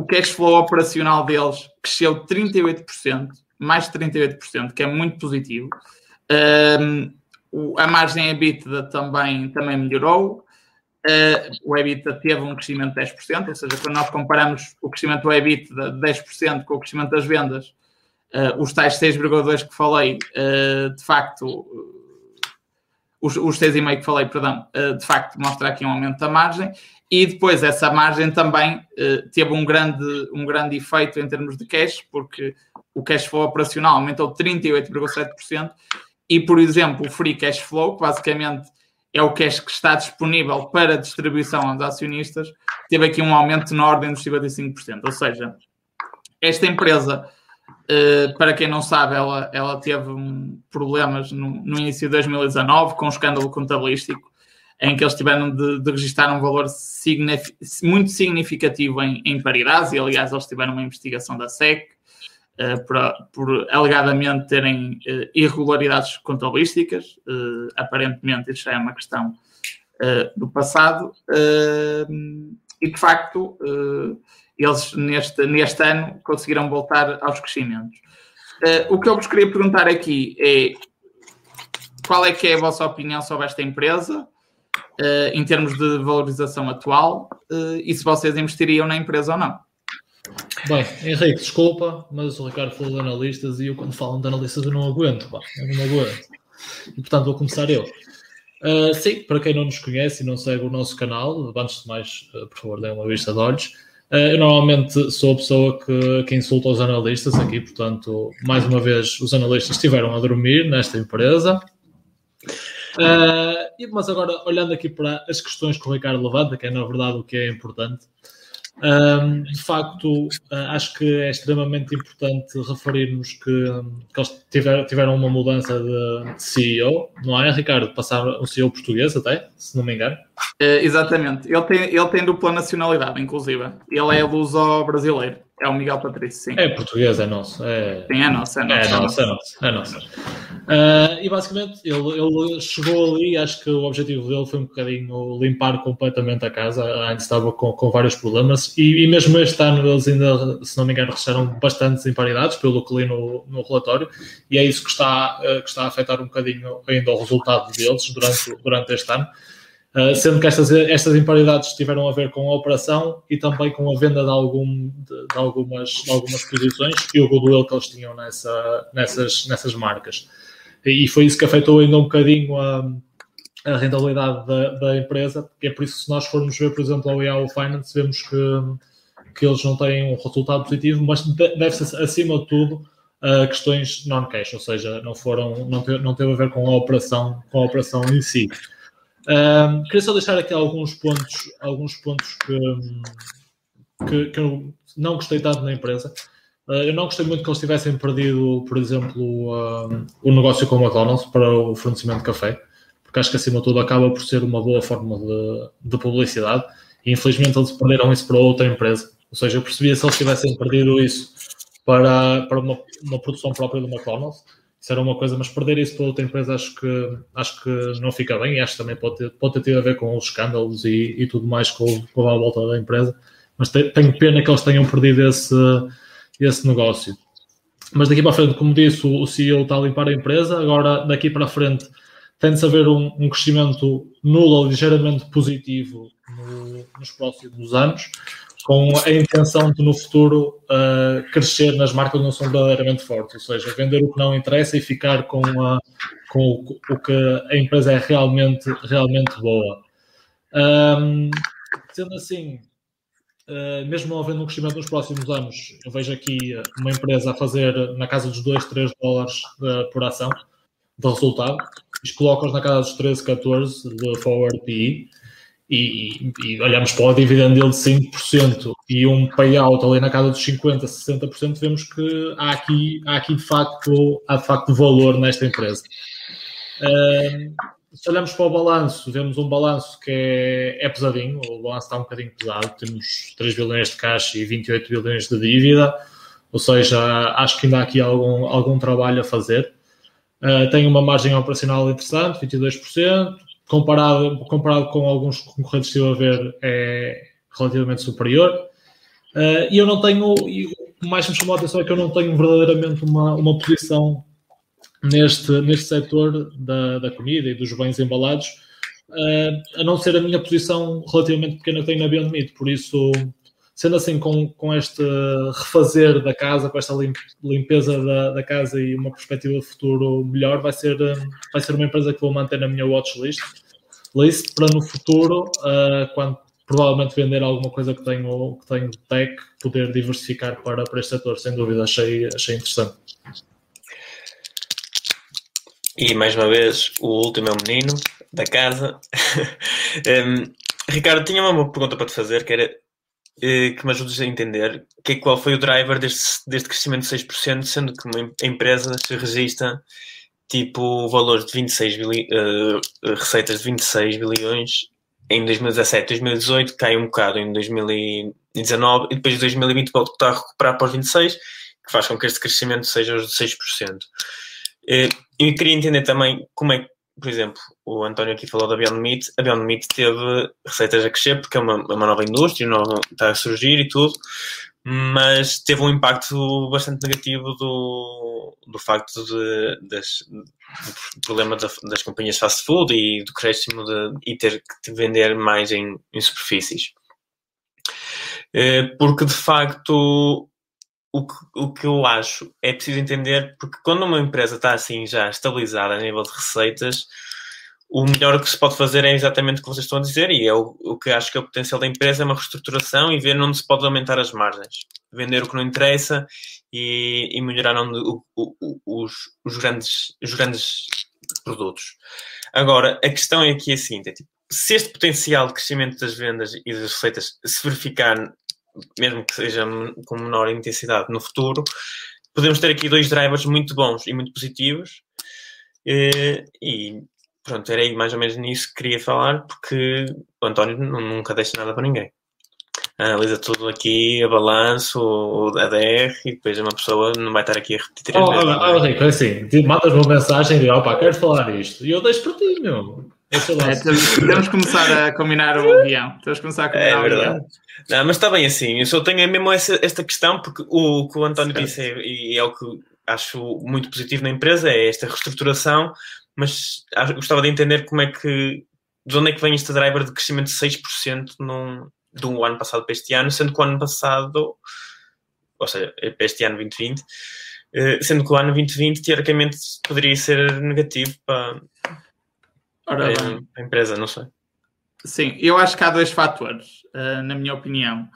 o cash flow operacional deles cresceu 38%, mais de 38%, que é muito positivo. A margem EBITDA também, também melhorou. Uh, o EBITDA teve um crescimento de 10%, ou seja, quando nós comparamos o crescimento do EBITDA de 10% com o crescimento das vendas, uh, os tais 6,2% que falei, uh, de facto, os, os 6,5% que falei, perdão, de facto mostra aqui um aumento da margem e depois essa margem também teve um grande, um grande efeito em termos de cash, porque o cash flow operacional aumentou 38,7% e, por exemplo, o free cash flow, que basicamente é o cash que está disponível para distribuição aos acionistas, teve aqui um aumento na ordem dos 55%. Ou seja, esta empresa, eh, para quem não sabe, ela, ela teve problemas no, no início de 2019 com um escândalo contabilístico em que eles tiveram de, de registrar um valor muito significativo em, em paridades, e aliás eles tiveram uma investigação da SEC, eh, por, por, alegadamente terem uh, irregularidades contabilísticas. Uh, aparentemente, isso já é uma questão do passado. e, de facto, eles neste, neste ano conseguiram voltar aos crescimentos. o que eu vos queria perguntar aqui é qual é que é a vossa opinião sobre esta empresa? Em termos de valorização atual e se vocês investiriam na empresa ou não. Bem, Henrique, desculpa, mas o Ricardo falou de analistas e eu, quando falam de analistas, eu não aguento, pá, eu não aguento. E portanto, vou começar eu. Uh, sim, para quem não nos conhece e não segue o nosso canal, antes de mais, uh, por favor, dêem uma vista de olhos. Uh, eu normalmente sou a pessoa que, que insulta os analistas aqui, portanto, mais uma vez, os analistas estiveram a dormir nesta empresa. Mas agora, olhando aqui para as questões que o Ricardo levanta, que é na verdade o que é importante, um, de facto, uh, acho que é extremamente importante referirmos que, que eles tiver, tiveram uma mudança de, de, CEO, não é, Ricardo? Passaram o CEO português até, se não me engano. Uh, exatamente. Ele tem, ele tem dupla nacionalidade, inclusive. Ele é luso-brasileiro. É o Miguel Patrício, sim. É português, é nosso. É... Sim, é nosso, é nosso. É nosso, é nosso. É nosso. Uh, e basicamente ele, ele chegou ali, acho que o objetivo dele foi um bocadinho limpar completamente a casa. Antes estava com, com vários problemas e, e, mesmo este ano eles ainda, se não me engano, registraram bastantes imparidades, pelo que li no, no relatório, e é isso que está, uh, que está a afetar um bocadinho ainda o resultado deles durante, durante este ano. Uh, sendo que estas, estas imparidades tiveram a ver com a operação e também com a venda de, algum, de, de algumas, de algumas posições e o goodwill que eles tinham nessa, nessas, nessas marcas. E foi isso que afetou ainda um bocadinho a, a rentabilidade da, da, empresa, porque é por isso que se nós formos ver, por exemplo, a Yahoo Finance, vemos que, que eles não têm um resultado positivo, mas deve-se, acima de tudo, a questões non-cash, ou seja, não foram, não teve, não teve a ver com a operação, com a operação em si. Um, queria só deixar aqui alguns pontos, alguns pontos que, que, que eu não gostei tanto na empresa. Uh, eu não gostei muito que eles tivessem perdido, por exemplo, o negócio com o McDonald's para o fornecimento de café, porque acho que acima de tudo acaba por ser uma boa forma de, de publicidade e infelizmente eles perderam isso para outra empresa. Ou seja, eu percebia se eles tivessem perdido isso para, para uma, uma produção própria do McDonald's, isso era uma coisa, mas perder isso para outra empresa acho que, acho que não fica bem e acho que também pode ter, pode ter a ver com os escândalos e, e tudo mais com, com a volta da empresa. Mas te, tenho pena que eles tenham perdido esse, esse negócio. Mas daqui para frente, como disse, o, CEO está a limpar a empresa. Agora, daqui para frente, tem-se a haver um, um, crescimento nulo ou ligeiramente positivo no, nos próximos anos com a intenção de no futuro uh, crescer nas marcas que não são verdadeiramente fortes, ou seja, vender o que não interessa e ficar com, a, com o, o, que a empresa é realmente, realmente boa. Um, sendo assim, uh, mesmo não havendo um crescimento nos próximos anos, eu vejo aqui uma empresa a fazer na casa dos 2, 3 dólares uh, por ação de resultado, isto coloca-os na casa dos 13, 14 de forward PE e, e, olhamos para o dividendo dele de 5% e um payout ali na casa dos 50%, 60%, vemos que há aqui, há aqui de, facto, há de facto valor nesta empresa. Uh, se olhamos para o balanço, vemos um balanço que é, é, pesadinho, o balanço está um bocadinho pesado, temos 3 bilhões de caixa e 28 bilhões de dívida, ou seja, acho que ainda há aqui algum, algum trabalho a fazer. Uh, tem uma margem operacional interessante, 22%, comparado, comparado com alguns concorrentes que estive a ver, é relativamente superior. Uh, e eu não tenho, o mais me chamou a atenção é que eu não tenho verdadeiramente uma, uma posição neste, neste setor da, da comida e dos bens embalados, uh, a não ser a minha posição relativamente pequena que tenho na Beyond Meat. Por isso, sendo assim, com, com este refazer da casa, com esta limpeza da, da casa e uma perspectiva de futuro melhor, vai ser, vai ser uma empresa que vou manter na minha watchlist list para no futuro, uh, quando provavelmente vender alguma coisa que tenho, que tenho tech, poder diversificar para, para este setor. Sem dúvida, achei, achei interessante. E mais uma vez, o último é o menino da casa. um, Ricardo, tinha uma pergunta para te fazer, que era que me ajudes a entender que, qual foi o driver deste, deste crescimento de 6%, sendo que uma empresa se registra tipo valores de 26 bilhões, uh, receitas de 26 bilhões em 2017, 2018 cai um bocado em 2019 e depois de 2020 volta a recuperar para os 26, que faz com que este crescimento seja os de 6%. Eh, eu queria entender também como é que por exemplo, o António aqui falou da Beyond Meat. A Beyond Meat teve receitas a crescer porque é uma, uma nova indústria, nova, está a surgir e tudo, mas teve um impacto bastante negativo do, do facto de, das, do problema da, das companhias fast food e do crescimento de, e ter que vender mais em, em superfícies. Eh, porque de facto o que, o que eu acho é preciso entender, porque quando uma empresa está assim já estabilizada a nível de receitas, o melhor que se pode fazer é exatamente o que vocês estão a dizer, e é o, o que acho que é o potencial da empresa, é uma reestruturação e ver onde se pode aumentar as margens. Vender o que não interessa e, e melhorar onde, o, o, os, os, grandes, os grandes produtos. Agora, a questão é aqui é a seguinte, é tipo, se este potencial de crescimento das vendas e das receitas se verificar mesmo que seja com menor intensidade no futuro, podemos ter aqui dois drivers muito bons e muito positivos. Eh, e pronto, era aí mais ou menos nisso que queria falar, porque o António nunca deixa nada para ninguém. Analisa tudo aqui, a balanço, a DR, e depois uma pessoa não vai estar aqui a repetir. Oh, oh, oh, Rico, é assim, mandas uma mensagem e opa, quero falar isto, e eu deixo para ti, meu. É, temos, temos que começar a combinar o guião. Temos que começar a combinar é, o guião. Não, mas está bem assim. Eu só tenho mesmo essa, esta questão, porque o que o António certo. disse é, e é o que acho muito positivo na empresa, é esta reestruturação, mas gostava de entender como é que, de onde é que vem este driver de crescimento de 6% num, de um ano passado para este ano, sendo que o ano passado, ou seja, para este ano 2020, sendo que o ano 2020 teoricamente poderia ser negativo para, Ora bem. a empresa, não sei. Sim, eu acho que há dois fatores, uh, na minha opinião.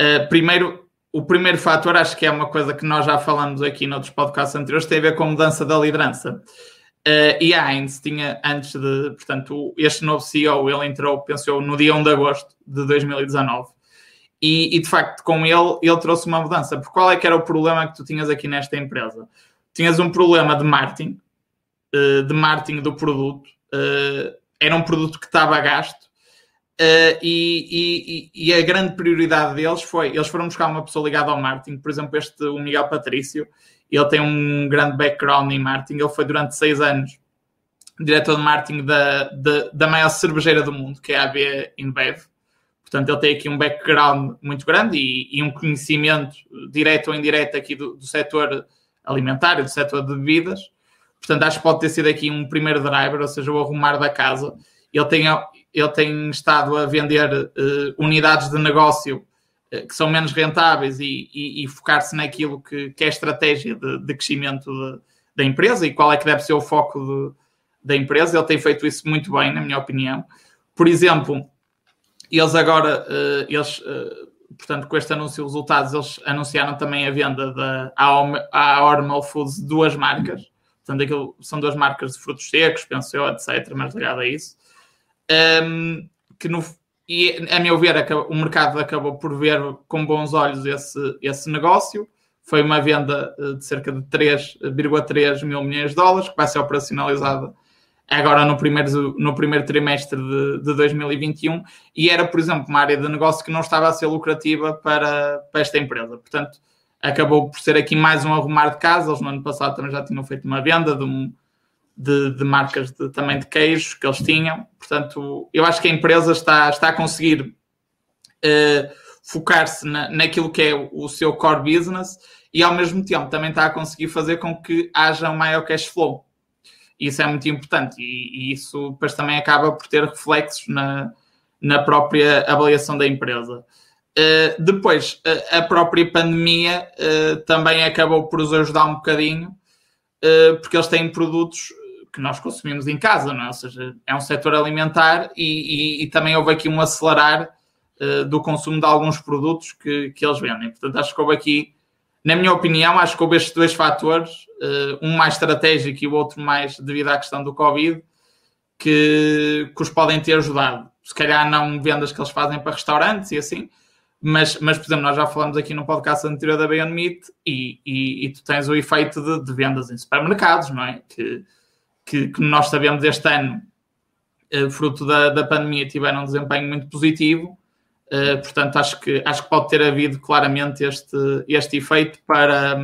Uh, primeiro, o primeiro fator, acho que é uma coisa que nós já falamos aqui noutros podcasts anteriores, tem a ver com a mudança da liderança. Uh, e a Heinz tinha, antes de, portanto, este novo CEO, ele entrou, pensou, no dia 1 de agosto de 2019. E, e, de facto, com ele, ele trouxe uma mudança. Porque qual é que era o problema que tu tinhas aqui nesta empresa? Tinhas um problema de marketing, de marketing do produto. Era um produto que estava a gasto Uh, e, e, e, a grande prioridade deles foi, eles foram buscar uma pessoa ligada ao marketing, por exemplo, este, o Miguel Patrício, ele tem um grande background em marketing, ele foi durante seis anos diretor de marketing da, da, da maior cervejeira do mundo, que é a AB InBev. Portanto, ele tem aqui um background muito grande e, e um conhecimento direto ou indireto aqui do, do setor alimentar, do setor de bebidas. Portanto, acho que pode ter sido aqui um primeiro driver, ou seja, o arrumar da casa. Ele tem, ele tem estado a vender uh, unidades de negócio uh, que são menos rentáveis e, e, e focar-se naquilo que, que, é a estratégia de, de crescimento da empresa e qual é que deve ser o foco de, da empresa. Ele tem feito isso muito bem, na minha opinião. Por exemplo, eles agora, uh, eles, portanto, com este anúncio de resultados, eles anunciaram também a venda da Hormel Foods duas marcas. Portanto, aquilo, são duas marcas de frutos secos, penso eu, etc., mais ligado a isso um, que no, e a meu ver o mercado acabou por ver com bons olhos esse, esse negócio. Foi uma venda eh, de cerca de 3,3 mil milhões de dólares, que vai ser operacionalizada agora no primeiro, no primeiro trimestre de, de 2021, e era, por exemplo, uma área de negócio que não estava a ser lucrativa para, para esta empresa. Portanto, acabou por ser aqui mais um arrumar de casa. Eles no ano passado também já tinham feito uma venda de um, de, de marcas de, também de queijos que eles tinham. Portanto, eu acho que a empresa está, está a conseguir uh, focar-se na, naquilo que é o, o seu core business e ao mesmo tempo também está a conseguir fazer com que haja um maior cash flow. Isso é muito importante e, e isso depois também acaba por ter reflexos na, na própria avaliação da empresa. Uh, depois, uh, a própria pandemia uh, também acabou por os ajudar um bocadinho, porque eles têm produtos que nós consumimos em casa, não é? Ou seja, é um setor alimentar e, e, e também houve aqui um acelerar do consumo de alguns produtos que, que eles vendem. Portanto, acho que houve aqui, na minha opinião, acho que houve estes dois fatores, um mais estratégico e o outro mais devido à questão do Covid, que, que os podem ter ajudado. Se calhar não vendas que eles fazem para restaurantes e assim, mas, mas, por exemplo, nós já falamos aqui no podcast anterior da Beyond Meat e, e, e tu tens o efeito de, de, vendas em supermercados, não é? Que, que, que nós sabemos este ano, uh, fruto da, da pandemia, tiveram um desempenho muito positivo. Uh, portanto, acho que, acho que pode ter havido claramente este, este efeito para,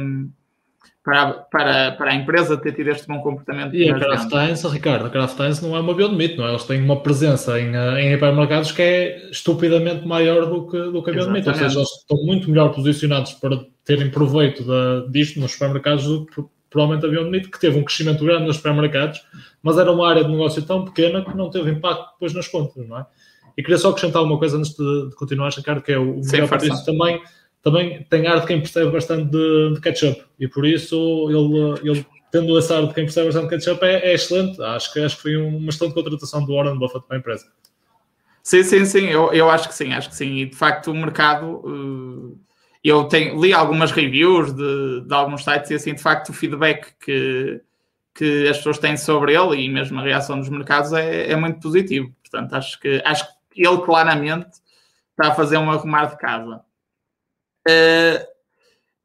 para, para, para a empresa ter tido este bom comportamento. E a Kraft Heinz, Ricardo, a Kraft Heinz não é uma Meat, não é? Eles têm uma presença em, eh, em hipermercados que é estupidamente maior do que, do que a Meat, ou seja, eles estão muito melhor posicionados para terem proveito da, disto nos supermercados do que provavelmente um Meat, que teve um crescimento grande nos supermercados, mas era uma área de negócio tão pequena que não teve impacto depois nas contas, não é? E queria só acrescentar uma coisa antes de, de continuar, Ricardo, que é o Miguel Patrício também, também tem ar de quem percebe bastante de, de ketchup, e por isso ele, ele tendo essa ar de quem percebe bastante de ketchup é, é excelente. Acho que, acho que foi uma excelente contratação do Warren Buffett para a empresa. Sim, sim, sim, eu, eu acho que sim, acho que sim. E de facto o mercado... Uh eu tenho, li algumas reviews de, de alguns sites e assim, de facto, o feedback que, que as pessoas têm sobre ele e mesmo a reação dos mercados é, é muito positivo. Portanto, acho que, acho que ele claramente está a fazer um arrumar de casa. Uh,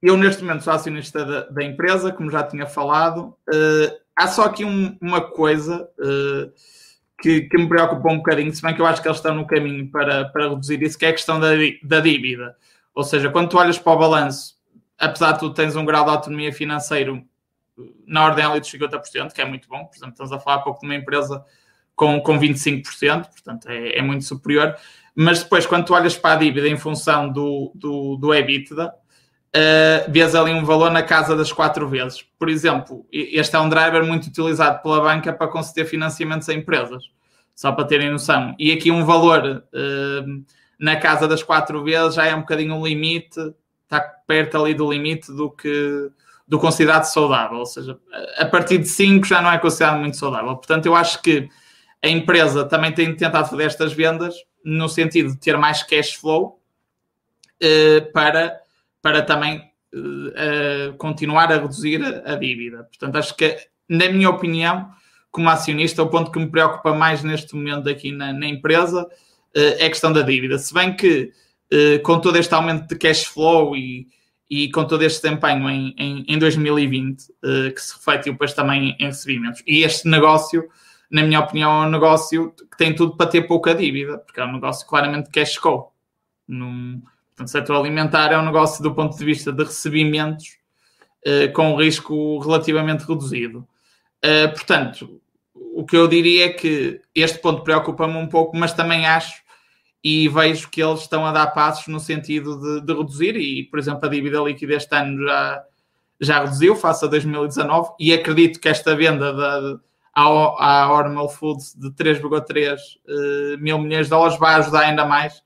eu, neste momento, sou acionista da, da, empresa, como já tinha falado. Uh, há só aqui um, uma coisa uh, que, que, me preocupa um bocadinho, se bem que eu acho que eles estão no caminho para, para reduzir isso, que é a questão da, da dívida. Ou seja, quando tu olhas para o balanço, apesar de tu tens um grau de autonomia financeiro na ordem ali dos 50%, que é muito bom, por exemplo, estamos a falar há pouco de uma empresa com, com 25%, portanto é, é muito superior, mas depois quando tu olhas para a dívida em função do, do, do EBITDA, uh, vês ali um valor na casa das quatro vezes. Por exemplo, este é um driver muito utilizado pela banca para conceder financiamentos a empresas, só para terem noção. E aqui um valor... Uh, na casa das quatro vezes já é um bocadinho um limite, está perto ali do limite do que, do considerado saudável, ou seja, a partir de 5 já não é considerado muito saudável. Portanto, eu acho que a empresa também tem tentado fazer estas vendas no sentido de ter mais cash flow eh, para, para também eh, continuar a reduzir a, a dívida. Portanto, acho que, na minha opinião, como acionista, o ponto que me preocupa mais neste momento aqui na, na empresa é a questão da dívida. Se bem que, com todo este aumento de cash flow e, e com todo este desempenho em, em, em 2020, que se refletiu depois também em recebimentos, e este negócio na minha opinião, é um negócio que tem tudo para ter pouca dívida, porque é um negócio claramente cash cow. Num, portanto, o setor alimentar é um negócio do ponto de vista de recebimentos uh, com um risco relativamente reduzido. Uh, portanto, o que eu diria é que este ponto preocupa-me um pouco, mas também acho e vejo que eles estão a dar passos no sentido de, de reduzir e, por exemplo, a dívida líquida este ano já, já reduziu face a 2019 e acredito que esta venda da, à, à Hormel Foods de 3,3 uh, eh, mil milhões de dólares vai ajudar ainda mais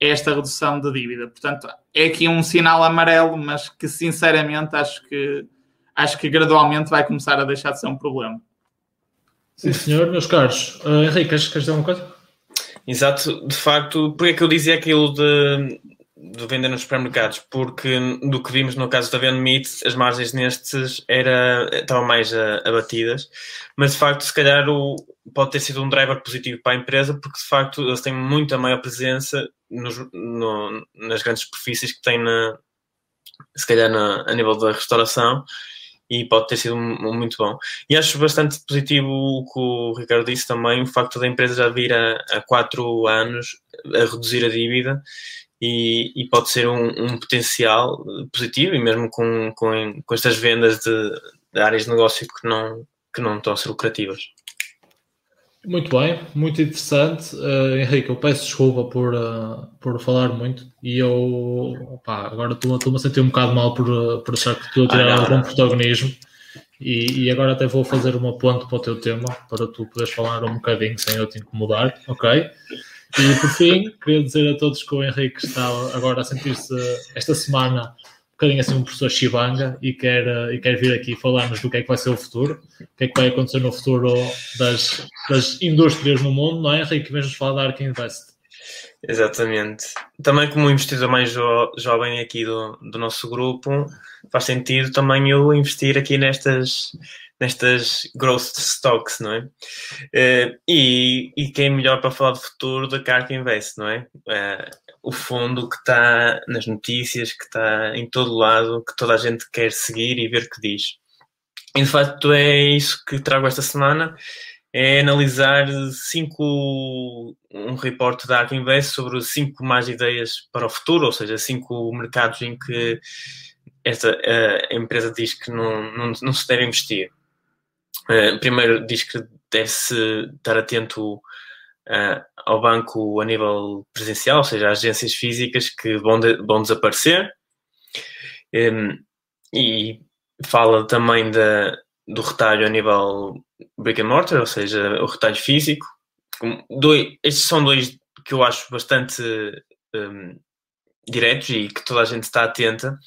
esta redução de dívida. Portanto, é aqui um sinal amarelo, mas que sinceramente acho que acho que gradualmente vai começar a deixar de ser um problema. Sim, senhor, meus caros. Uh, Henrique, queres, queres dizer alguma coisa? Exato, de facto, porque é que eu dizia aquilo de de vender nos supermercados, porque do que vimos no caso da Vend Meat, as margens nestes era, estavam mais uh, abatidas, mas de facto, se calhar, o, pode ter sido um driver positivo para a empresa, porque de facto eles têm muita maior presença nos, no, nas grandes superfícies que têm, na, se calhar, na, a nível da restauração. E pode ter sido muito bom. E acho bastante positivo o que o Ricardo disse também, o facto da empresa já vir há quatro anos a reduzir a dívida e, e pode ser um, um, potencial positivo e mesmo com, com, com estas vendas de, de, áreas de negócio que não, que não estão a ser lucrativas. Muito bem, muito interessante. Uh, Henrique, eu peço desculpa por, uh, por falar muito e eu opa, agora estou-me a sentir um bocado mal por, por achar que estou a tirar ah, algum protagonismo e, e, agora até vou fazer uma ponte para o teu tema para tu poderes falar um bocadinho sem eu te incomodar, ok? E por fim, queria dizer a todos que o Henrique está agora a sentir-se esta semana um bocadinho assim um professor Shibanga e quer, e quer vir aqui falar-nos do que é que vai ser o futuro, o que é que vai acontecer no futuro das, das indústrias no mundo, não é, Henrique? Vem-nos falar da Ark Invest. Exatamente. Também como investidor mais jo jovem aqui do, do nosso grupo, faz sentido também eu investir aqui nestas nestas growth stocks, não é? Uh, e, e quem é melhor para falar do futuro da Carc Invest, não é? Uh, o fundo que está nas notícias, que está em todo lado, que toda a gente quer seguir e ver o que diz. E de facto é isso que trago esta semana, é analisar cinco, um reporte da Ark Invest sobre cinco mais ideias para o futuro, ou seja, cinco mercados em que esta a empresa diz que não, não, não se deve investir. Uh, primeiro diz que deve-se estar atento uh, ao banco a nível presencial, ou seja, agências físicas que vão, de, vão desaparecer. Um, e fala também da, do retalho a nível brick and mortar, ou seja, o retalho físico. Dois, estes são dois que eu acho bastante um, diretos e que toda a gente está atenta.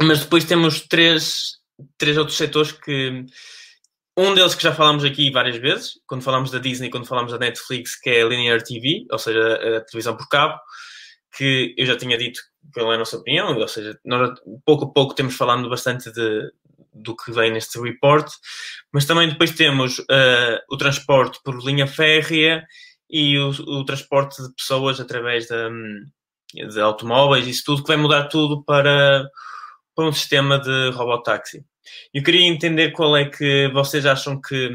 Mas depois temos três, três outros setores que um deles que já falámos aqui várias vezes, quando falámos da Disney, quando falámos da Netflix, que é a Linear TV, ou seja, a televisão por cabo, que eu já tinha dito pela nossa opinião, ou seja, nós pouco a pouco temos falando bastante de, do que vem neste report, mas também depois temos uh, o transporte por linha férrea e o, o transporte de pessoas através de, de, automóveis, isso tudo que vai mudar tudo para, para um sistema de robotáxi. Eu queria entender qual é que vocês acham que.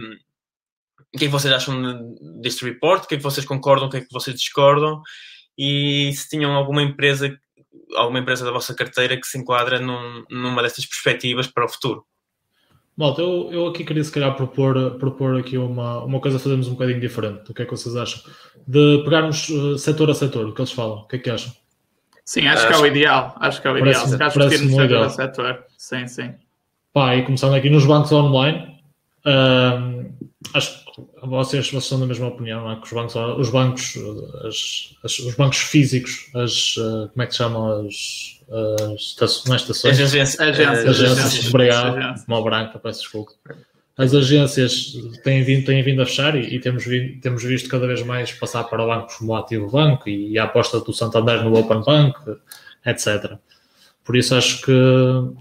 O que é que vocês acham deste report? O que é que vocês concordam? O que é que vocês discordam? E se tinham alguma empresa, alguma empresa da vossa carteira que se enquadra num, numa destas perspectivas para o futuro? Malta, eu, eu aqui queria se calhar propor, propor aqui uma, uma coisa a fazermos um bocadinho diferente. O que é que vocês acham? De pegarmos uh, setor a setor, o que eles falam. O que é que acham? Sim, acho, acho que é o ideal. Acho que é o ideal. Acho que setor a setor. Sim, sim. Pá, e começando aqui nos bancos online, um, acho que vocês, vocês são da mesma opinião, não é? Que os bancos, os bancos, as, as, os bancos físicos, as, uh, como é que se chamam as, as não é estações? Agências. Agências, agências, obrigado, mão branca, peço desculpa. As agências têm vindo, têm vindo a fechar e, e temos, vindo, temos visto cada vez mais passar para bancos como o Ativo Banco e, e a aposta do Santander no Open Bank, etc. Por isso acho que,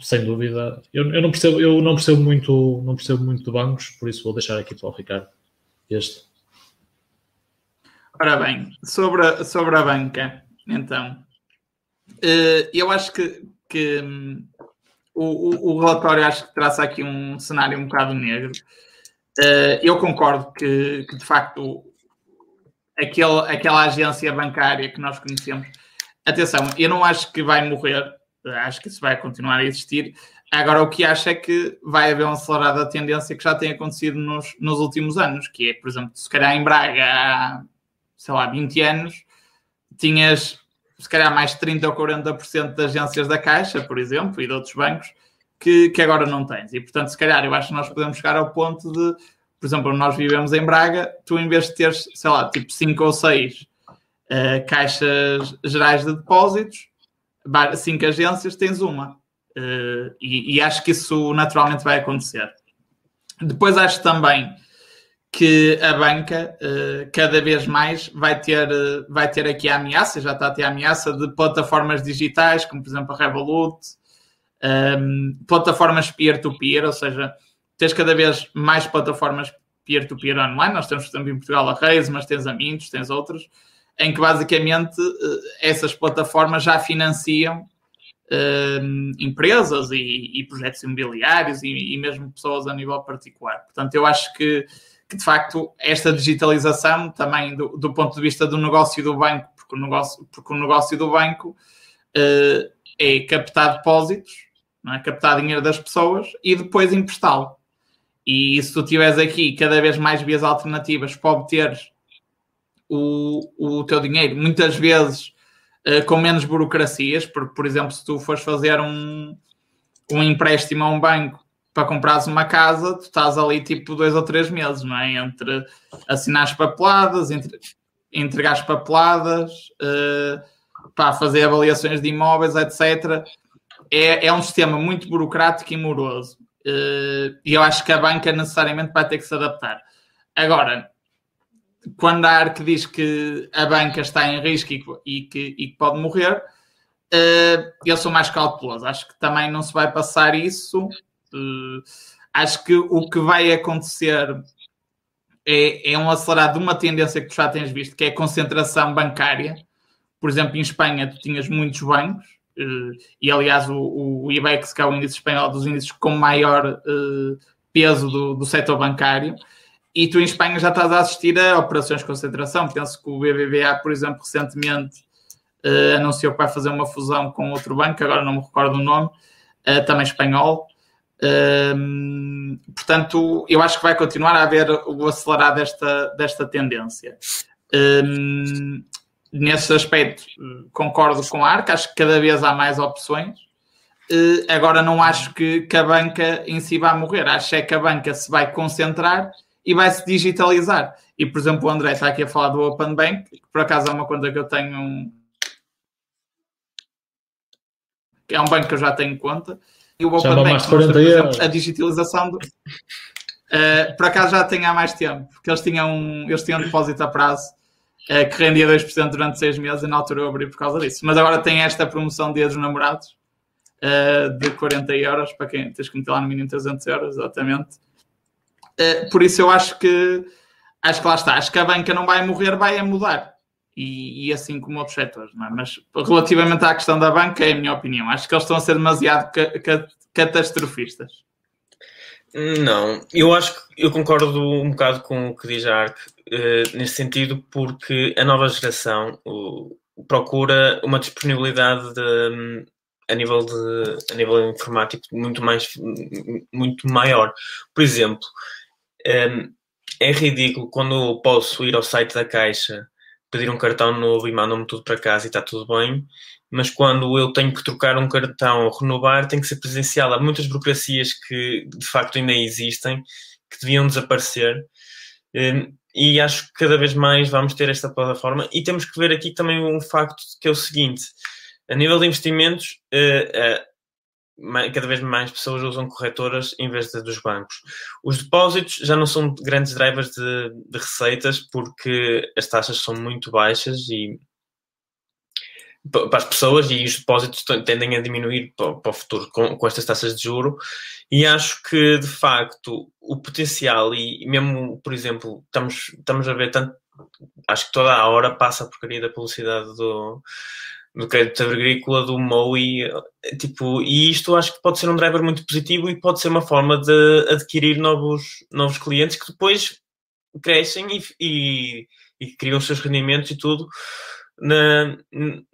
sem dúvida, eu, eu, não percebo, eu não percebo muito, não percebo muito de bancos, por isso vou deixar aqui para o Ricardo este. Ora bem, sobre a, sobre a banca, então, eh, eu acho que, que hum, o, o, relatório acho que traça aqui um cenário um bocado negro. Eh, eu concordo que, que de facto aquele, aquela agência bancária que nós conhecemos, atenção, eu não acho que vai morrer acho que isso vai continuar a existir. Agora, o que acho é que vai haver uma acelerada tendência que já tem acontecido nos, nos últimos anos, que é, por exemplo, se calhar em Braga há, sei lá, 20 anos, tinhas se calhar mais 30 ou 40% das agências da Caixa, por exemplo, e de outros bancos, que, que agora não tens. E, portanto, se calhar, eu acho que nós podemos chegar ao ponto de, por exemplo, nós vivemos em Braga, tu em vez de teres, sei lá, tipo 5 ou 6 uh, caixas gerais de depósitos, cinco agências, tens uma. Uh, e, e, acho que isso naturalmente vai acontecer. Depois acho também que a banca uh, cada vez mais vai ter, uh, vai ter aqui a ameaça, já está a ter a ameaça de plataformas digitais, como por exemplo a Revolut, um, ehm, plataformas peer-to-peer, -peer, ou seja, tens cada vez mais plataformas peer-to-peer -peer online. Nós temos, exemplo, em Portugal a Reis, mas tens a Mintos, tens outras em que basicamente eh, essas plataformas já financiam uh, empresas e, e, projetos imobiliários e, e, mesmo pessoas a nível particular. Portanto, eu acho que, que de facto esta digitalização também do, do, ponto de vista do negócio do banco, porque o negócio, porque o negócio do banco uh, é captar depósitos, é? captar dinheiro das pessoas e depois emprestá-lo. E se tu tiveres aqui cada vez mais vias alternativas para obteres o, o teu dinheiro, muitas vezes uh, com menos burocracias, porque, por exemplo, se tu fores fazer um, um empréstimo a um banco para comprares uma casa, tu estás ali tipo dois ou três meses, não é? Entre assinar as papeladas, entre, entregar as papeladas, uh, para fazer avaliações de imóveis, etc. É, é um sistema muito burocrático e moroso. Uh, e eu acho que a banca necessariamente vai ter que se adaptar. Agora, quando a ARC diz que a banca está em risco e, que, e que, pode morrer, uh, eu sou mais cauteloso. Acho que também não se vai passar isso. Uh, acho que o que vai acontecer é, é um acelerado de uma tendência que tu já tens visto, que é a concentração bancária. Por exemplo, em Espanha, tu tinhas muitos bancos, uh, e aliás, o, o IBEX, que é o índice espanhol dos índices com maior peso do, do setor bancário, e tu em Espanha já estás a assistir a operações de concentração. Penso que o BBVA, por exemplo, recentemente uh, anunciou que vai fazer uma fusão com outro banco, agora não me recordo o nome, uh, também espanhol. Uh, portanto, eu acho que vai continuar a haver o acelerar desta, desta tendência. nesse aspecto, concordo com a ARC, acho que cada vez há mais opções. agora, não acho que, que a banca em si vai morrer, acho é que a banca se vai concentrar e vai se digitalizar. E, por exemplo, o André está aqui a falar do Open Bank, que por acaso é uma conta que eu tenho. É um banco que eu já tenho conta. E o Open Chama Bank mostra, por exemplo, a digitalização do. Uh, por acaso já tenho há mais tempo, porque eles tinham, um, eles tinham um depósito a prazo uh, que rendia 2% durante 6 meses e na altura eu abri por causa disso. Mas agora tem esta promoção Dia dos Namorados uh, de 40 euros para quem tens que meter lá no mínimo 300 euros, exatamente. Uh, por isso eu acho que acho que lá está, acho que a banca não vai morrer, vai a mudar. E, e assim como outros setores, é? mas relativamente à questão da banca, é a minha opinião. Acho que eles estão a ser demasiado ca ca catastrofistas. Não, eu acho que eu concordo um bocado com o que diz a Arc uh, nesse sentido, porque a nova geração uh, procura uma disponibilidade de, a nível de a nível informático muito mais muito maior. Por exemplo, um, é ridículo quando eu posso ir ao site da Caixa, pedir um cartão novo e mandam-me tudo para casa e está tudo bem, mas quando eu tenho que trocar um cartão ou renovar, tem que ser presencial. Há muitas burocracias que de facto ainda existem, que deviam desaparecer. E acho que cada vez mais vamos ter esta plataforma. E temos que ver aqui também um facto que é o seguinte: a nível de investimentos, uh, uh, cada vez mais pessoas usam corretoras em vez de, dos bancos. Os depósitos já não são grandes drivers de, de receitas porque as taxas são muito baixas e para as pessoas e os depósitos tendem a diminuir para, para o futuro com, com, estas taxas de juro e acho que de facto o potencial e mesmo por exemplo estamos, estamos a ver tanto acho que toda a hora passa a porcaria da publicidade do, do crédito agrícola do MOI tipo, e isto acho que pode ser um driver muito positivo e pode ser uma forma de adquirir novos, novos clientes que depois crescem e, e, e criam os seus rendimentos e tudo na,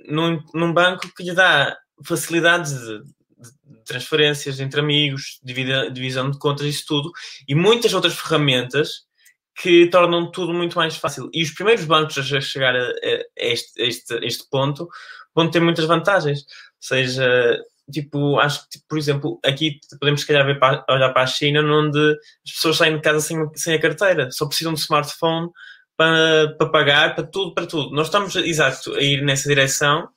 num, num banco que lhe dá facilidades de, de transferências entre amigos, divida, divisão de contas, isso tudo, e muitas outras ferramentas que tornam tudo muito mais fácil. E os primeiros bancos a chegar a, este, a este, a este ponto vão ter muitas vantagens. Ou seja, tipo, acho que, tipo, por exemplo, aqui podemos se calhar ver para, olhar para a China, onde as pessoas saem de casa sem, sem a carteira, só precisam de smartphone para, para pagar, para tudo, para tudo. Nós estamos, exato, a ir nessa direção,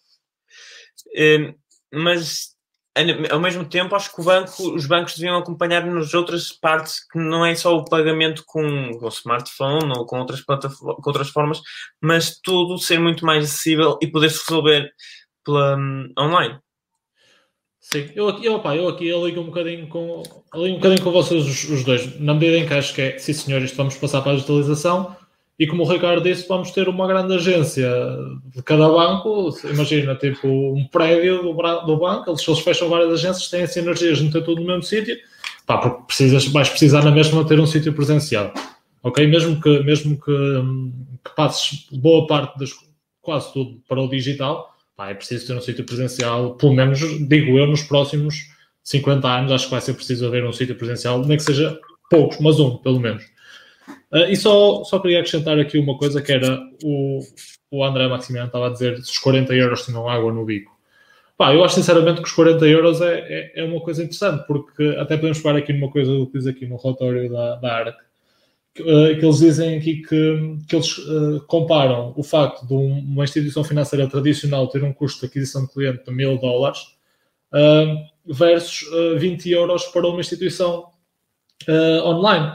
eh, mas ao mesmo tempo acho que o banco, os bancos deviam acompanhar nas outras partes que não é só o pagamento com, com smartphone ou com outras, com outras formas, mas tudo ser muito mais acessível e poder-se resolver pela, um, online. Sim, eu aqui, eu, opa, eu aqui eu ligo um bocadinho com, ligo um bocadinho com vocês os, os, dois, na medida em que acho que é, sim senhores, vamos passar para a digitalização, e como o Ricardo disse, vamos ter uma grande agência de cada banco. Imagina, tipo, um prédio do, do banco, eles, eles fecham várias agências, têm sinergias, não ter tudo no mesmo sítio. Pá, porque precisas, vais precisar na mesma ter um sítio presencial. Ok? Mesmo que, mesmo que, que passes boa parte das quase tudo para o digital, pá, é preciso ter um sítio presencial, pelo menos, digo eu, nos próximos 50 anos, acho que vai ser preciso haver um sítio presencial, nem que seja poucos, mas um, pelo menos. Uh, e só, só queria acrescentar aqui uma coisa que era o, o André Maximiano estava a dizer se os 40 euros tinham água no bico. Pá, eu acho sinceramente que os 40 euros é, é, é, uma coisa interessante, porque até podemos falar aqui numa coisa que diz aqui no relatório da, da ARC, que, uh, que, eles dizem aqui que, que eles uh, comparam o facto de uma instituição financeira tradicional ter um custo de aquisição de cliente de mil dólares versus 20 euros para uma instituição online.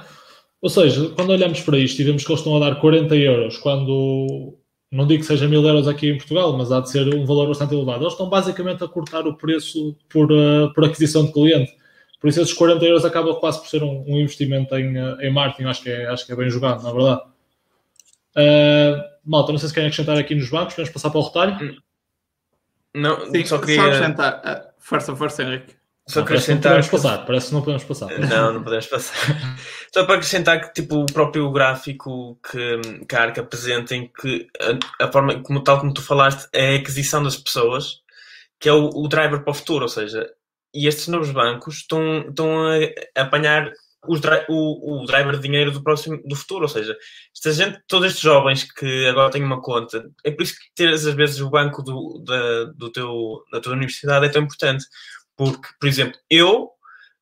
Ou seja, quando olhamos para isto e vemos que eles estão a dar 40 euros, quando não digo que seja mil euros aqui em Portugal, mas há de ser um valor bastante elevado, eles estão basicamente a cortar o preço por, uh, por aquisição de cliente. Por isso, esses 40 euros acabam quase por ser um, um investimento em, uh, em marketing. Acho que, é, acho que é bem jogado, na verdade. Uh, malta, não sei se querem acrescentar aqui nos bancos, vamos passar para o retalho. Não, Sim, só queria. Só acrescentar. Uh, força, força, Henrique. Só acrescentar. Parece que não podemos passar, parece que não podemos passar. Não, não podemos passar. Só para acrescentar que tipo, o próprio gráfico que, que a ARC apresenta, em que a, a, forma, como, tal como tu falaste, é a aquisição das pessoas, que é o, o driver para o futuro, ou seja, e estes novos bancos estão, estão a, a apanhar os, o, o driver de dinheiro do próximo do futuro, ou seja, esta gente, todos estes jovens que agora têm uma conta, é por isso que teres às vezes o banco do, da, do teu, da tua universidade é tão importante, porque, por exemplo, eu,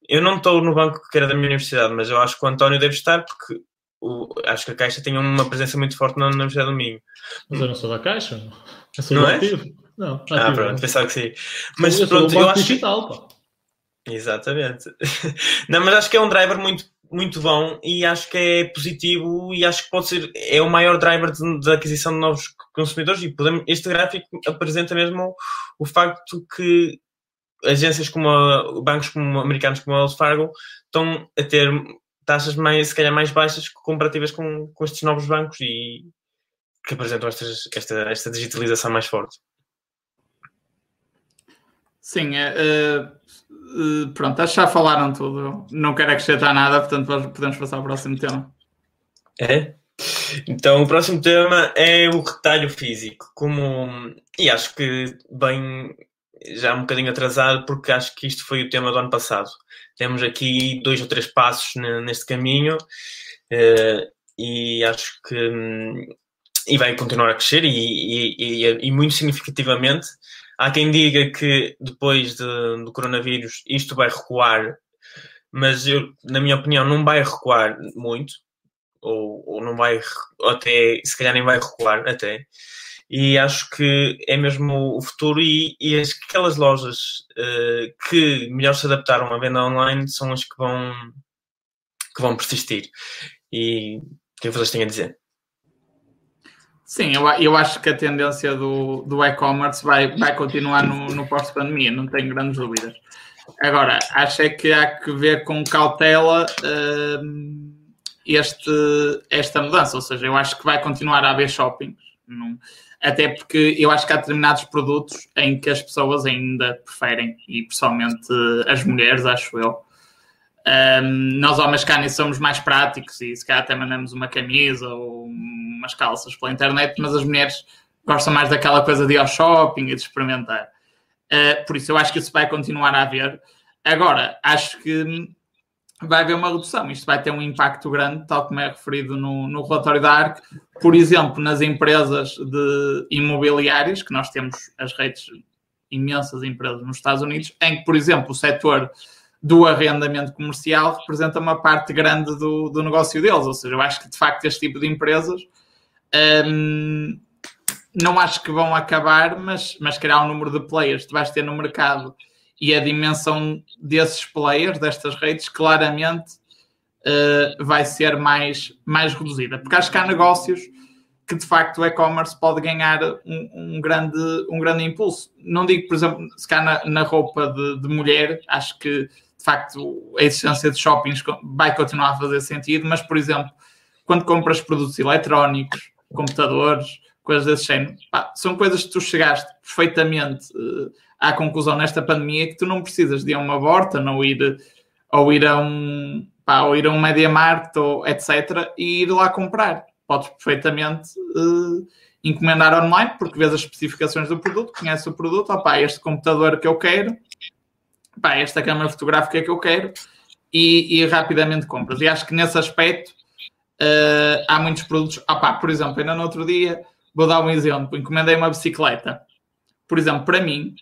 eu não estou no banco que era da minha universidade, mas eu acho que o António deve estar, porque o, acho que a Caixa tem uma presença muito forte na Universidade do Minho. Mas eu não sou da Caixa, eu sou não do é? ativo. Não, ah, ativo, pronto, pensava que sim. Mas eu pronto, eu acho digital, pá. Exatamente. Não, mas acho que é um driver muito, muito bom e acho que é positivo e acho que pode ser, é o maior driver de, de aquisição de novos consumidores e podemos, este gráfico apresenta mesmo o, o facto que agências como a, bancos como americanos como a Wells Fargo estão a ter taxas mais, se calhar mais baixas comparativas com, com estes novos bancos e que apresentam estas, esta, esta digitalização mais forte. Sim, uh, uh, pronto, acho que já falaram tudo. Não quero acrescentar nada, portanto podemos passar ao próximo tema. É? Então o próximo tema é o retalho físico. Como, e acho que bem já um bocadinho atrasado, porque acho que isto foi o tema do ano passado. Temos aqui dois ou três passos neste caminho uh, e acho que um, e vai continuar a crescer e, e, e, e, muito significativamente. Há quem diga que depois de, do coronavírus isto vai recuar, mas eu, na minha opinião, não vai recuar muito. ou, ou não vai, até, se calhar nem vai recuar até. E acho que é mesmo o futuro e, e aquelas lojas uh, que melhor se adaptaram à venda online são as que vão, que vão persistir. E o que vocês têm a dizer? Sim, eu, eu acho que a tendência do, do e-commerce vai, vai continuar no, no pós-pandemia, não tenho grandes dúvidas. Agora, acho é que há que ver com cautela uh, este, esta mudança, ou seja, eu acho que vai continuar a haver shopping, não, até porque eu acho que há determinados produtos em que as pessoas ainda preferem, e pessoalmente as mulheres, acho eu, um, nós, homens cá, somos mais práticos e se calhar até mandamos uma camisa ou umas calças pela internet, mas as mulheres gostam mais daquela coisa de ir ao shopping e de experimentar. Uh, por isso, eu acho que isso vai continuar a haver. Agora, acho que vai haver uma redução. Isto vai ter um impacto grande, tal como é referido no, no relatório da ARC. Por exemplo, nas empresas de imobiliárias, que nós temos as redes, imensas empresas nos Estados Unidos, em que, por exemplo, o setor do arrendamento comercial representa uma parte grande do, do negócio deles. Ou seja, eu acho que de facto este tipo de empresas hum, não acho que vão acabar, mas, mas criar um número de players que vais ter no mercado e a dimensão desses players, destas redes, claramente uh, vai ser mais, mais reduzida. Porque acho que há negócios que de facto o e-commerce pode ganhar um, um, grande, um grande impulso. Não digo, por exemplo, se cá na, na roupa de, de mulher, acho que facto a existência de shoppings vai continuar a fazer sentido, mas, por exemplo, quando compras produtos eletrónicos, computadores, coisas desse género, pá, são coisas que tu chegaste perfeitamente uh, à conclusão nesta pandemia que tu não precisas de ir a uma Vorta ou ir, ou ir a um pá, ou ir a um Media Market ou etc. e ir lá comprar. Podes perfeitamente uh, encomendar online porque vês as especificações do produto, conheces o produto, opá, este computador que eu quero, pá, esta câmera fotográfica que eu quero e, e rapidamente compras. E acho que nesse aspecto uh, há muitos produtos. Ah, pá, por exemplo, ainda no outro dia, vou dar um exemplo, encomendei uma bicicleta. Por exemplo, para mim,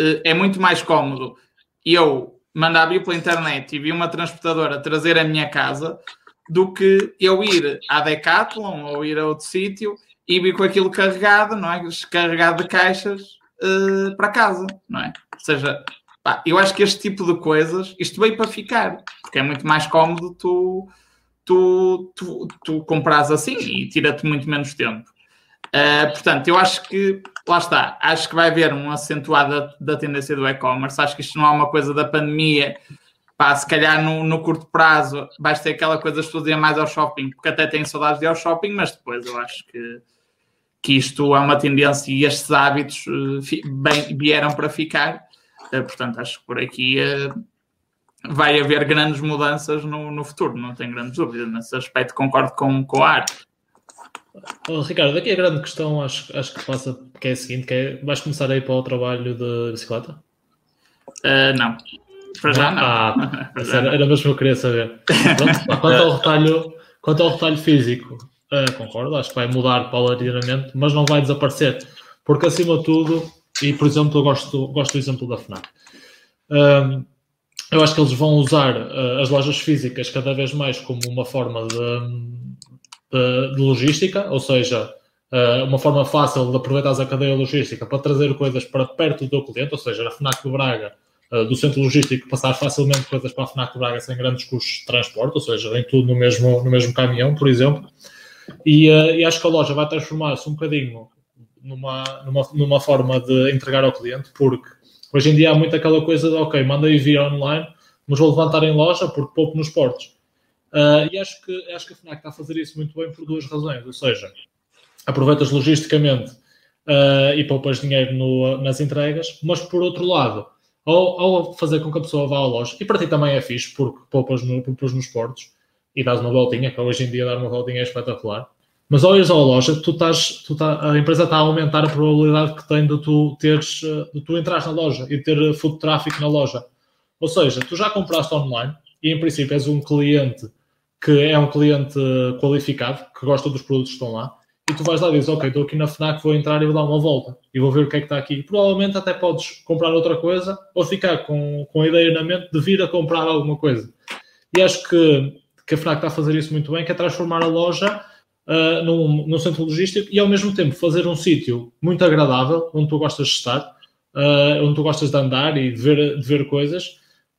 uh, é muito mais cómodo eu mandar vir pela internet e vir uma transportadora trazer a minha casa do que eu ir à Decathlon ou ir a outro sítio e vir com aquilo carregado, não é? Carregado de caixas uh, para casa, não é? Ou seja, Pá, eu acho que este tipo de coisas, isto veio para ficar, porque é muito mais cómodo tu, tu, tu, tu compras assim e tira-te muito menos tempo. Uh, portanto, eu acho que, lá está, acho que vai haver um acentuado da, tendência do e-commerce. Acho que isto não é uma coisa da pandemia. Pá, se calhar no, no curto prazo vais ter aquela coisa pessoas irem mais ao shopping, porque até têm saudades de ir ao shopping, mas depois eu acho que, que isto é uma tendência e estes hábitos uh, bem, vieram para ficar. Eh, portanto, acho que por aqui vai haver grandes mudanças no, no futuro, não tenho grandes dúvidas. Nesse aspecto, concordo com, com a arte. Oh, Ricardo, aqui a grande questão acho, acho que passa, que é a seguinte, que é, vais começar a ir para o trabalho de bicicleta? Uh, não. Para já não. Ah, já era, era mesmo que eu queria saber. Pronto, quanto, ao retalho, quanto ao retalho físico, uh, concordo, acho que vai mudar paulatinamente, mas não vai desaparecer. Porque acima de tudo, e, por exemplo, eu gosto, gosto do exemplo da FNAC. Um, eu acho que eles vão usar uh, as lojas físicas cada vez mais como uma forma de, de, de logística, ou seja, uh, uma forma fácil de aproveitar a cadeia logística para trazer coisas para perto do teu cliente, ou seja, a FNAC de Braga, uh, do centro logístico, passar facilmente coisas para a FNAC de Braga sem grandes custos de transporte, ou seja, vem tudo no mesmo, no mesmo caminhão, por exemplo. E, e acho que a loja vai transformar-se um bocadinho numa, numa, numa forma de entregar ao cliente, porque hoje em dia há muito aquela coisa de, ok, mandei vir online, mas vou levantar em loja porque pouco nos portos. Uh, e acho que, acho que a FNAC está a fazer isso muito bem por duas razões, ou seja, aproveitas logisticamente uh, e poupas dinheiro no, nas entregas, mas por outro lado, ao, ao, fazer com que a pessoa vá à loja, e para ti também é fixe porque poupas, no, poupas nos portos e dás uma voltinha, que hoje em dia dar uma voltinha é espetacular, mas ao ires à loja, tu estás, tu tá, a empresa está a aumentar a probabilidade que tem de tu teres, de tu entrares na loja e ter food traffic na loja. Ou seja, tu já compraste online e em princípio és um cliente que é um cliente qualificado, que gosta dos produtos que estão lá, e tu vais lá e dizes, ok, estou aqui na FNAC, vou entrar e vou dar uma volta e vou ver o que é que está aqui. Provavelmente até podes comprar outra coisa ou ficar com, com a ideia na mente de vir a comprar alguma coisa. E acho que que a FNAC está a fazer isso muito bem, que é transformar a loja uh, num, num centro logístico e ao mesmo tempo fazer um sítio muito agradável, onde tu gostas de estar, uh, onde tu gostas de andar e de ver, de ver coisas,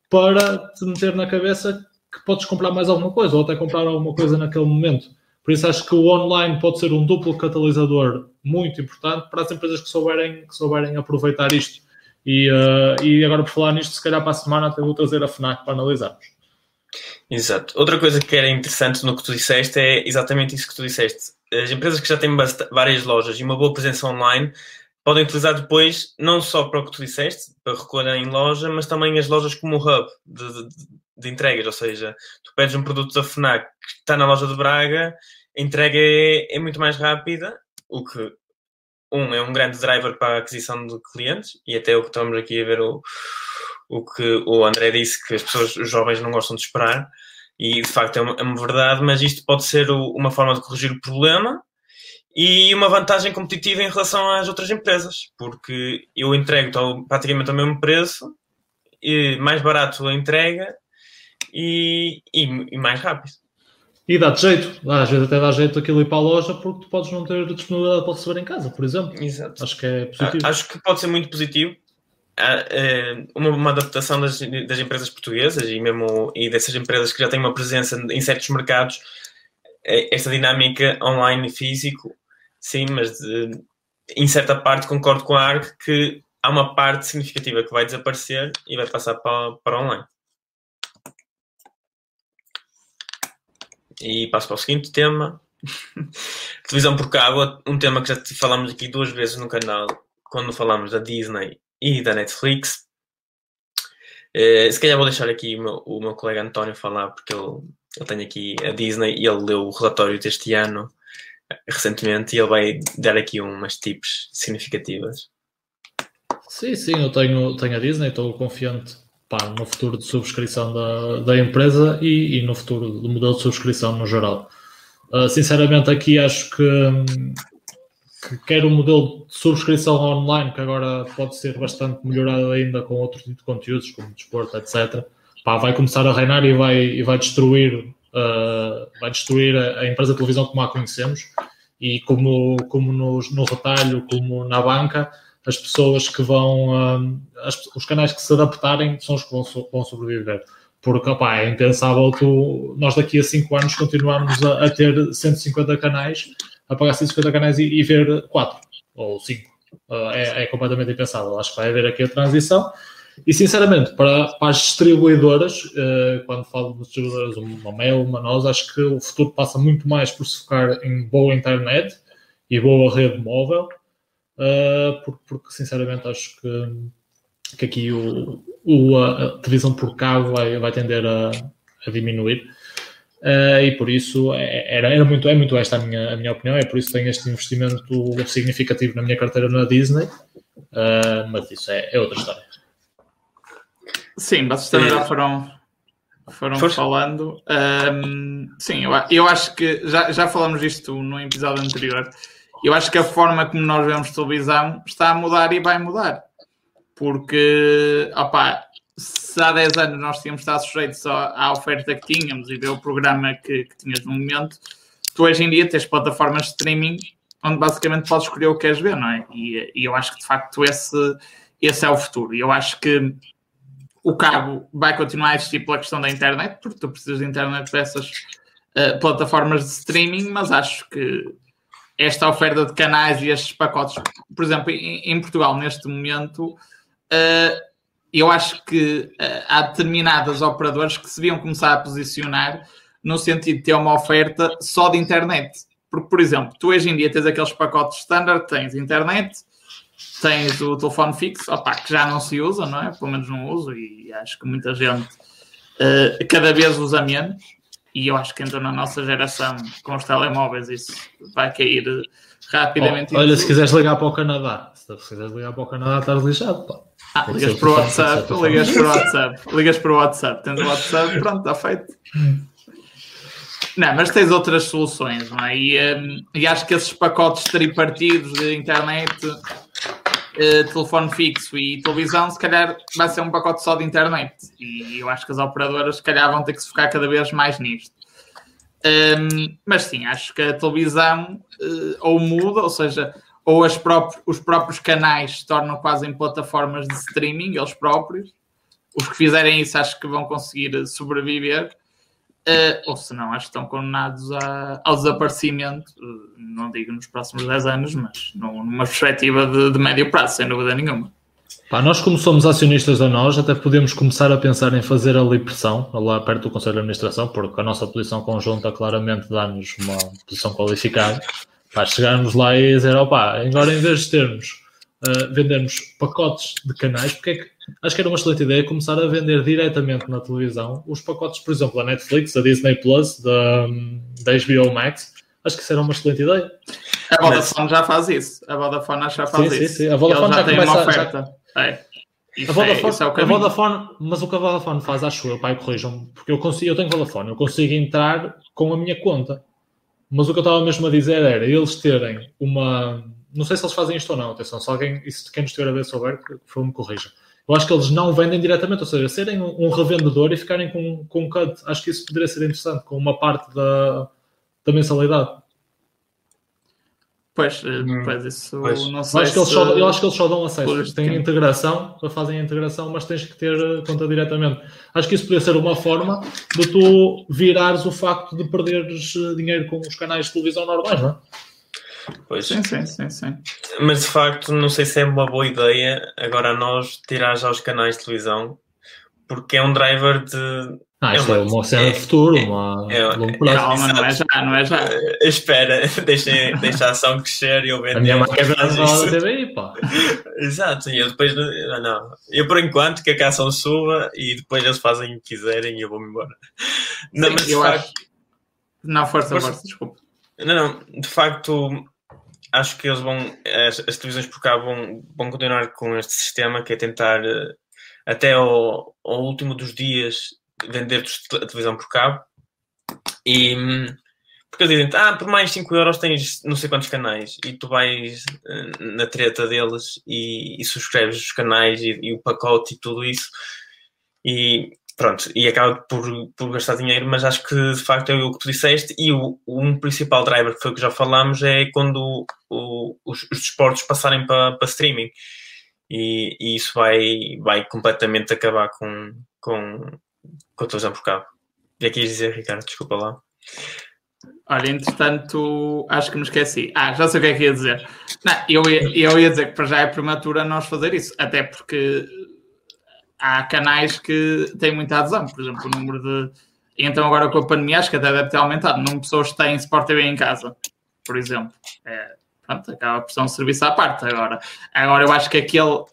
para te meter na cabeça que podes comprar mais alguma coisa ou até comprar alguma coisa naquele momento. Por isso acho que o online pode ser um duplo catalisador muito importante para as empresas que souberem, que souberem aproveitar isto. E, uh, e agora, por falar nisto, se calhar para a semana até vou trazer a FNAC para analisarmos. Exato. Outra coisa que era interessante no que tu disseste é exatamente isso que tu disseste. As empresas que já têm várias lojas e uma boa presença online podem utilizar depois, não só para o que tu disseste, para recolher em loja, mas também as lojas como hub de, de, de entregas. Ou seja, tu pedes um produto da FNAC que está na loja de Braga, a entrega é, é muito mais rápida, o que um é um grande driver para a aquisição de clientes e até o que estamos aqui a ver o, o que o André disse que as pessoas, os jovens não gostam de esperar e de facto é uma, é uma verdade, mas isto pode ser o, uma forma de corrigir o problema e uma vantagem competitiva em relação às outras empresas, porque eu entrego praticamente ao mesmo preço, e mais barato a entrega e, e, e mais rápido. E dá-te jeito, às vezes até dá jeito aquilo ir para a loja porque tu podes não ter disponibilidade para receber em casa, por exemplo. Exato. Acho que é positivo. Acho que pode ser muito positivo. Uma, uma adaptação das, das empresas portuguesas e mesmo e dessas empresas que já têm uma presença em certos mercados, é, esta dinâmica online e físico, sim, mas de, em certa parte concordo com a ARC que há uma parte significativa que vai desaparecer e vai passar para, para online. E passo para o seguinte tema. Televisão por cabo, um tema que já falamos aqui duas vezes no canal, quando falamos da Disney e da Netflix. Uh, se calhar vou deixar aqui o meu, o meu colega António falar, porque ele, ele tem aqui a Disney e ele leu o relatório deste ano recentemente e ele vai dar aqui umas tips significativas. Sim, sim, eu tenho, tenho a Disney, estou confiante pá, no futuro de subscrição da, da empresa e, e, no futuro do modelo de subscrição no geral. Uh, sinceramente, aqui acho que, que quer o modelo de subscrição online, que agora pode ser bastante melhorado ainda com outro tipo de conteúdos, como desporto, etc., pá, vai começar a reinar e vai, e vai destruir, uh, vai destruir a, a, empresa de televisão como a conhecemos. E como, como no, no retalho, como na banca, as pessoas que vão, um, as, os canais que se adaptarem são os que vão, vão sobreviver. Porque, opá, é impensável tu, nós daqui a 5 anos continuarmos a, a, ter 150 canais, a pagar 150 canais e, e ver 4 ou 5. Uh, é, é, completamente impensável. Acho que vai haver aqui a transição. E, sinceramente, para, para as distribuidoras, uh, quando falo de distribuidoras, uma Mel, uma nós, acho que o futuro passa muito mais por se focar em boa internet e boa rede móvel uh, porque, porque, sinceramente acho que, que aqui o, o a televisão por cabo vai, vai tender a, a diminuir. Uh, e por isso é, era, era muito, é muito esta a minha, a minha opinião, é por isso que tenho este investimento significativo na minha carteira na Disney, uh, mas isso é, é, outra história. Sim, vocês também já foram, foram falando. Um, sim, eu, eu acho que já, já falamos disto no episódio anterior eu acho que a forma como nós vemos televisão está a mudar e vai mudar. Porque, opá, se há 10 anos nós tínhamos estado sujeitos à oferta que tínhamos e ver o programa que, que tinhas no momento, tu hoje em dia tens plataformas de streaming onde basicamente podes escolher o que queres ver, não é? E, e eu acho que de facto esse, esse é o futuro. E eu acho que o cabo vai continuar a existir pela questão da internet, porque tu precisas de internet dessas uh, plataformas de streaming, mas acho que esta oferta de canais e estes pacotes, por exemplo, em, Portugal, neste momento, uh, eu acho que uh, há determinadas operadoras que se deviam começar a posicionar no sentido de ter uma oferta só de internet. Porque, por exemplo, tu hoje em dia tens aqueles pacotes standard, tens internet, tens o telefone fixo, opa, que já não se usa, não é? Pelo menos não uso e acho que muita gente uh, cada vez usa menos e eu acho que então na nossa geração com os telemóveis isso vai cair rapidamente. Oh, olha, se quiseres ligar para o Canadá, se quiseres ligar para o Canadá, estás lixado, pá. Ah, ligas para o WhatsApp, ligas para o WhatsApp, ligas para o WhatsApp, tens o WhatsApp, pronto, está feito. Não, mas tens outras soluções, não é? E, um, e acho que esses pacotes tripartidos de internet uh, telefone fixo e televisão, se calhar vai ser um pacote só de internet. E eu acho que as operadoras, se calhar, vão ter que se focar cada vez mais nisto. Um, mas sim, acho que a televisão uh, ou muda, ou seja, ou próprios, os próprios canais se tornam quase em plataformas de streaming, eles próprios. Os que fizerem isso acho que vão conseguir sobreviver. Uh, ou se não, acho que estão condenados a, ao desaparecimento, uh, não digo nos próximos 10 anos, mas numa perspectiva de, de médio prazo, sem dúvida nenhuma. Pá, nós, como somos acionistas da nós, até podemos começar a pensar em fazer ali pressão, lá perto do Conselho de Administração, porque a nossa posição conjunta claramente dá-nos uma posição qualificada. Pá, chegarmos lá e dizer, opá, agora em vez de termos, uh, vendermos pacotes de canais, porque é que acho que era uma excelente ideia começar a vender diretamente na televisão os pacotes, por exemplo, da Netflix, da Disney Plus, da, da HBO Max. Acho que isso era uma excelente ideia. A Vodafone Mas... já faz isso. A Vodafone já faz sim, isso. Sim, sim. A Vodafone já, já tem uma oferta. Já... É. a Vodafone, é, é a Vodafone, mas o que a Vodafone faz, acho eu, pai, corrijam porque eu, consigo, eu tenho Vodafone, eu consigo entrar com a minha conta. Mas o que eu estava mesmo a dizer era eles terem uma. Não sei se eles fazem isto ou não, atenção, se alguém, se quem nos estiver a ver souber, que foi me corrija. Eu acho que eles não vendem diretamente, ou seja, serem um, revendedor e ficarem com, com um cut, acho que isso poderia ser interessante, com uma parte da, da mensalidade. Pois, eh, hum, pois isso pois. não sei. Eu acho, se... só, eu acho que eles só dão acesso. Têm integração, fazem a integração, mas tens que ter eh, conta diretamente. Acho que isso poderia ser uma forma de tu virares o facto de perderes eh, dinheiro com os canais de televisão normais, não é? Pois. Sim, sim, sim, sim. Mas de facto, não sei se é uma boa ideia agora nós tirar já os canais de televisão, porque é um driver de ah, isto é uma, é uma cena é, de futuro, é, uma é, longo prazo. Calma, não é já, não é já. Uh, espera, deixa, deixa a ação crescer e eu vendo. A minha marca é da TVI, pá. Exato, e eu depois, não, eu por enquanto que a ação suba e depois eles fazem o que quiserem e eu vou-me embora. Não, Sim, mas eu facto, acho... Não, força, força, desculpa. Não, não, de facto, acho que eles vão, as, as televisões por cá vão, vão continuar com este sistema que é tentar eh, até ao, ao último dos dias vender a televisão por cabo. E porque eles dizem, ah, por mais 5 euros tens não sei quantos canais e tu vais uh, na treta deles e, e subscreves os canais e, e, o pacote e tudo isso. E pronto, e acaba por, por gastar dinheiro, mas acho que de facto é o que tu disseste e o, um principal driver que foi o que já falámos é quando o, os, os desportos passarem para, streaming e, e, isso vai, vai completamente acabar com, com, com a televisão por cabo. E aqui dizer, Ricardo, desculpa lá. Olha, entretanto, acho que me esqueci. Ah, já sei o que é que ia dizer. Não, eu, ia, eu ia dizer que para já é prematura nós fazer isso, até porque há canais que têm muita adesão. Por exemplo, o número de. Então, agora com a pandemia, acho que até deve ter aumentado. O número de pessoas que têm Sport TV em casa, por exemplo. É, pronto, acaba por ser um serviço à parte agora. Agora, eu acho que aquele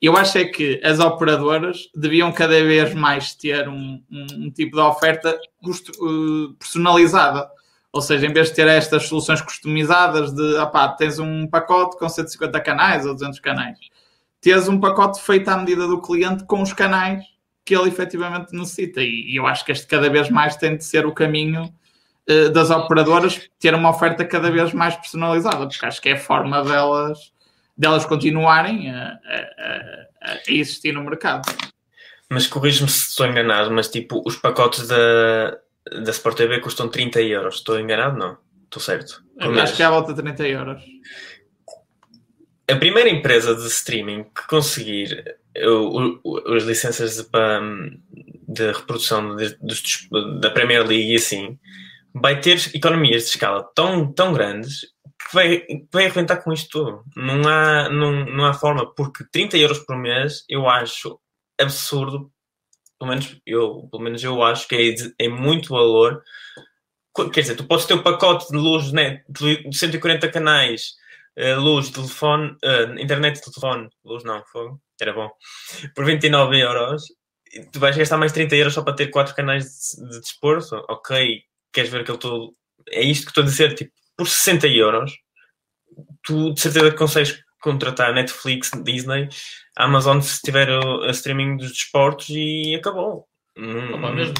eu acho é que as operadoras deviam cada vez mais ter um, um, um tipo de oferta uh, personalizada. Ou seja, em vez de ter estas soluções customizadas de, opá, tens um pacote com 150 canais ou 200 canais, tens um pacote feito à medida do cliente com os canais que ele efetivamente necessita. E, eu acho que este cada vez mais tem de ser o caminho uh, das operadoras, ter uma oferta cada vez mais personalizada, porque acho que é a forma delas delas continuarem a, a, a existir no mercado. Mas corrijo-me se estou enganado, mas tipo, os pacotes da, da Sport TV custam 30 euros. Estou enganado? Não. Estou certo. Acho que é à volta de 30 euros. A primeira empresa de streaming que conseguir as licenças de, de reprodução de, da Premier League e assim vai ter economias de escala tão, tão grandes que vai, vai arrebentar com isto tudo. Não há, não, não há forma, porque 30 euros por mês eu acho absurdo. Pelo menos eu, pelo menos eu acho que é, é muito valor. Quer dizer, tu podes ter o um pacote de luz né, de 140 canais, luz, telefone, uh, internet, telefone, luz não, foi, era bom, por 29 euros. Tu vais gastar mais 30 euros só para ter 4 canais de, de desporto? Ok, queres ver aquele todo. É isto que estou a dizer, tipo, por 60 euros, tu de certeza que consegues contratar Netflix, Disney, Amazon se tiver o, a streaming dos desportos e acabou. Opa, mesmo,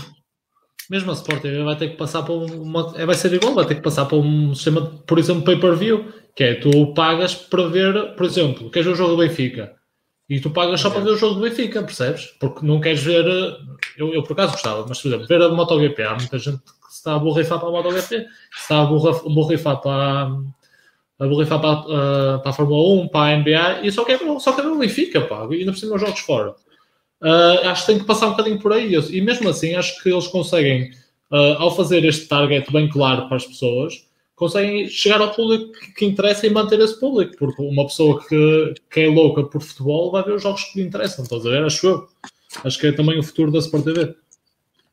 mesmo a Sport TV vai ter que passar para uma. É, vai ser igual, vai ter que passar para um sistema, por exemplo, pay-per-view, que é tu pagas para ver, por exemplo, queres o jogo do Benfica. E tu pagas só para ver o jogo do Benfica, percebes? Porque não queres ver. Eu, eu por acaso gostava, mas por exemplo, ver a MotoGP, há muita gente que se está a borrifar para a MotoGP, se está a borrifar para, a borrifar para, uh, para a Fórmula 1, para a NBA, e só quer, só quer ver o Benfica, pá, e ainda por cima os jogos fora. Uh, acho que tem que passar um bocadinho por aí. E mesmo assim, acho que eles conseguem, uh, ao fazer este target bem claro para as pessoas, conseguem chegar ao público que interessa e manter esse público, porque uma pessoa que, que é louca por futebol vai ver os jogos que lhe interessam, estás a ver? Acho eu. Acho que é também o futuro da Sport TV.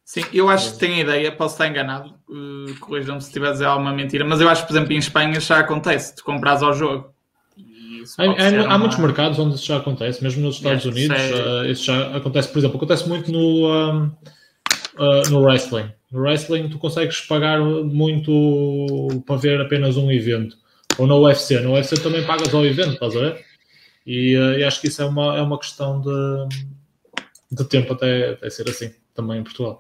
Sim, eu acho que tenho ideia, posso estar enganado, uh, corrijam-me se estiver a dizer alguma mentira, mas eu acho que, por exemplo, em Espanha já acontece, tu compras ao jogo. Há, há, há, muitos mercados onde isso já acontece, mesmo nos Estados Unidos, uh, isso já acontece, por exemplo, acontece muito no, um, uh, no wrestling. No wrestling tu consegues pagar muito para ver apenas um evento. Ou no UFC. No UFC também pagas ao evento, estás a ver? E, uh, e acho que isso é uma, é uma questão de, de tempo até, até ser assim, também em Portugal.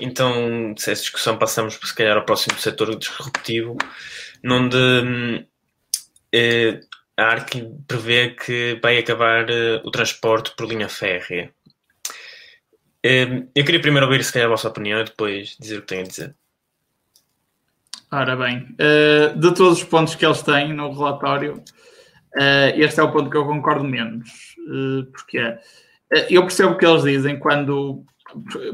Então, se essa discussão passamos, se calhar, ao próximo setor disruptivo, onde eh, a ARC prevê que vai acabar eh, o transporte por linha férrea. Eh, eu queria primeiro ouvir, se calhar, a vossa opinião e depois dizer o que têm a dizer. Ora bem, uh, de todos os pontos que eles têm no relatório, uh, este é o ponto que eu concordo menos. Uh, porque eu percebo o que eles dizem quando.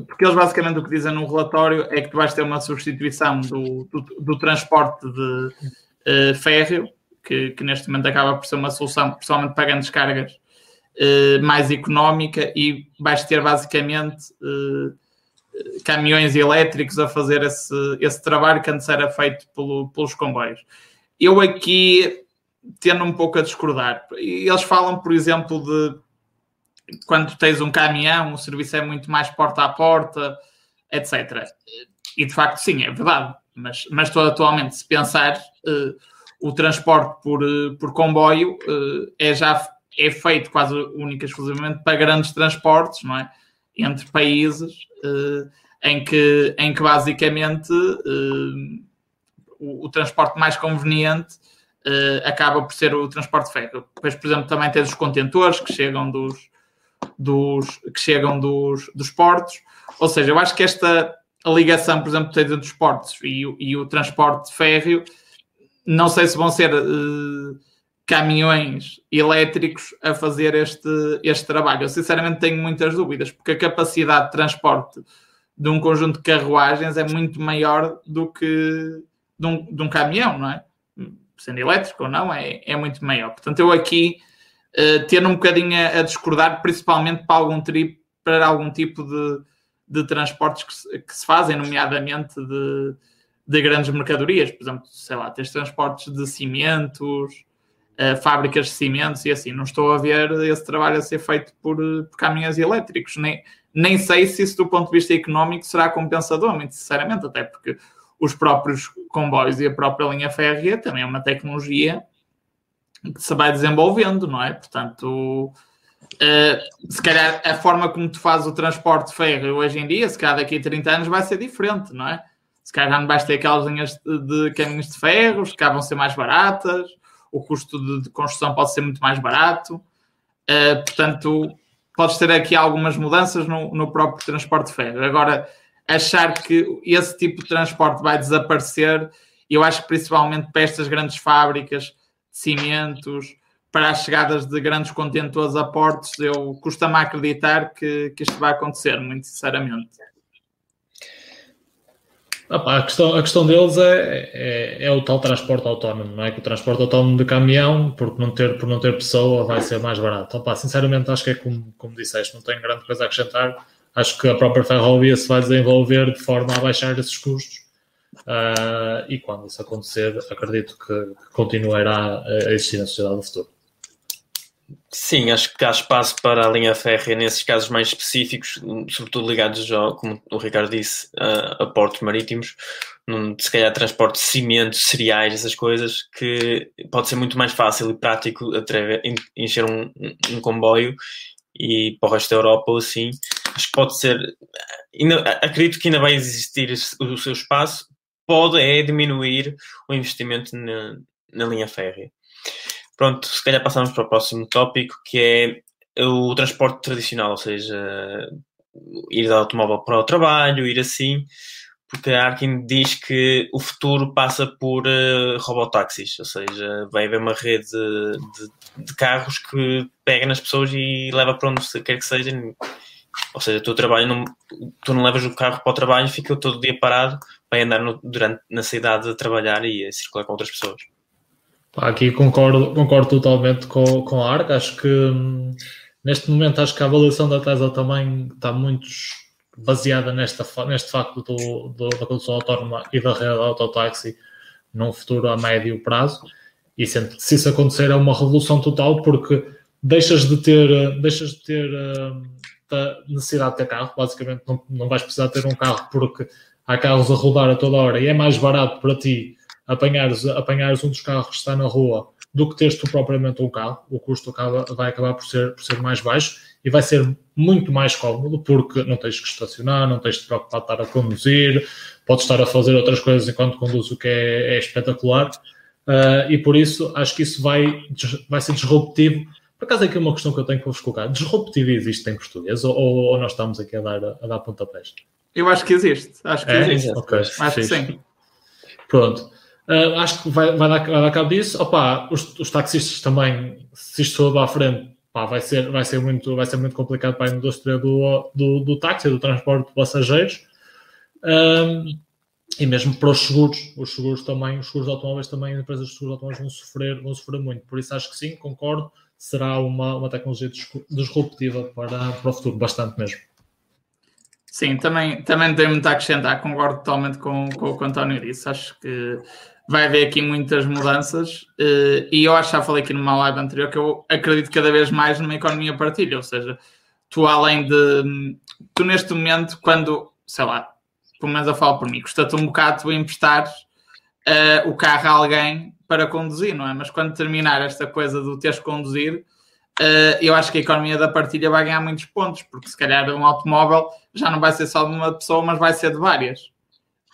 Porque eles basicamente o que dizem no relatório é que tu vais ter uma substituição do, do, do transporte de férreo, que, que, neste momento acaba por ser uma solução, principalmente para grandes cargas, mais económica, e vais ter basicamente caminhões elétricos a fazer esse, esse trabalho que antes era feito pelo, pelos comboios. Eu aqui tendo um pouco a discordar. Eles falam, por exemplo, de quando tens um caminhão, o serviço é muito mais porta a porta, etc. E de facto, sim, é verdade. Mas, mas atualmente, se pensar, uh, o transporte por, uh, por comboio é já é feito quase única e exclusivamente para grandes transportes, não é? Entre países, em, que, em que basicamente o, o transporte mais conveniente uh, acaba por ser o transporte férreo. Depois, por exemplo, também tens os contentores que chegam dos, dos, que chegam dos, dos portos. Ou seja, eu acho que esta ligação, por exemplo, entre os portos e, e o transporte férreo, não sei se vão ser uh, caminhões elétricos a fazer este, este trabalho. Eu sinceramente tenho muitas dúvidas, porque a capacidade de transporte de um conjunto de carruagens é muito maior do que de um, de um caminhão, não é? sendo elétrico ou não, é, é muito maior. Portanto, eu aqui uh, tendo um bocadinho a, a, discordar, principalmente para algum, tri, para algum tipo de, de transportes que se, que se fazem, nomeadamente de, de grandes mercadorias. Por exemplo, sei lá, tens transportes de cimentos, uh, fábricas de cimentos e assim. Não estou a ver esse trabalho a ser feito por, por caminhões elétricos. Nem, nem sei se isso, do ponto de vista económico, será compensador, muito sinceramente, até porque os próprios comboios e a própria linha férrea também é uma tecnologia que se vai desenvolvendo, não é? Portanto, uh, se calhar a forma como tu fazes o transporte férreo hoje em dia, se calhar daqui a 30 anos vai ser diferente, não é? Se calhar já não vais ter aquelas linhas de, de caminhos de ferro, que vão ser mais baratas, o custo de, de construção pode ser muito mais barato. Uh, portanto, podes ter aqui algumas mudanças no, no próprio transporte férreo. Agora, achar que esse tipo de transporte vai desaparecer, eu acho que principalmente para estas grandes fábricas de cimentos, para as chegadas de grandes contentores a portos, eu custa-me acreditar que, que isto vai acontecer, muito sinceramente. A, questão, a questão deles é, é, é, o tal transporte autónomo, não é? Que o transporte autónomo de caminhão, por não ter, por não ter pessoa, vai ser mais barato. Opa, sinceramente, acho que é como, como disseste, não tenho grande coisa a acrescentar acho que a própria ferrovia se vai desenvolver de forma a baixar esses custos. Uh, e quando isso acontecer, acredito que continuará a existir na sociedade do futuro. Sim, acho que há espaço para a linha férrea nesses casos mais específicos, sobretudo ligados, ao, como o Ricardo disse, a, a portos marítimos, num, se calhar transporte de cimentos, cereais, essas coisas, que pode ser muito mais fácil e prático encher um, um comboio e para o resto da Europa ou assim, acho que pode ser. Ainda, acredito que ainda vai existir o seu espaço, pode é diminuir o investimento na, na linha férrea. Pronto, se calhar passamos para o próximo tópico, que é o transporte tradicional, ou seja, ir de automóvel para o trabalho, ir assim, porque a Arkin diz que o futuro passa por uh, ou seja, vai haver uma rede de, de, carros que pega nas pessoas e leva para onde quer que seja. Ou seja, tu, trabalho não, tu não levas o carro para o trabalho, fica todo dia parado, vai andar no, durante, na cidade a trabalhar e a circular com outras pessoas. Aqui concordo, concordo totalmente com, com a ARC. Acho que hum, neste momento acho que a avaliação da Tesla também está muito baseada nesta, neste facto do, do, da condução autónoma e da rede autotáxi num futuro a médio prazo. E se, isso acontecer é uma revolução total porque deixas de ter, deixas de ter uh, necessidade de ter carro, basicamente não, não vais precisar ter um carro porque há carros a rodar a toda hora e é mais barato para ti apanhares, apanhares um dos carros que está na rua do que teres tu propriamente um carro, o custo acaba, vai acabar por ser, por ser mais baixo e vai ser muito mais cómodo porque não tens que estacionar, não tens de te preocupar de estar a conduzir, podes estar a fazer outras coisas enquanto conduz, o que é, é espetacular. Uh, e por isso acho que isso vai, vai ser disruptivo. Por acaso é aqui uma questão que eu tenho que vos colocar. Disruptivo existe em português ou, ou nós estamos aqui a dar, a dar pontapés? Eu acho que existe. Acho que é? existe. Okay, acho que sim. Pronto. Uh, acho que vai, vai, dar, vai dar cabo disso. Opa, os, os taxistas também, se isto for à frente, pá, vai, ser, vai, ser muito, vai ser muito complicado para a indústria do, do, do táxi, do transporte de passageiros. Um, e mesmo para os seguros, os seguros também, os seguros de automóveis também, as empresas de seguros de automóveis vão sofrer, vão sofrer muito. Por isso acho que sim, concordo, será uma, uma tecnologia disruptiva para, para o futuro, bastante mesmo. Sim, também, também tenho muito a acrescentar, concordo totalmente com, com o que o António disse. Acho que vai haver aqui muitas mudanças eh, e eu acho que já falei aqui numa live anterior que eu acredito cada vez mais numa economia partilha, ou seja, tu além de tu neste momento, quando, sei lá, pelo menos eu falo por mim, custa-te um bocado tu emprestar uh, o carro a alguém para conduzir, não é? Mas quando terminar esta coisa do teres conduzir, uh, eu acho que a economia da partilha vai ganhar muitos pontos, porque se calhar um automóvel já não vai ser só de uma pessoa, mas vai ser de várias.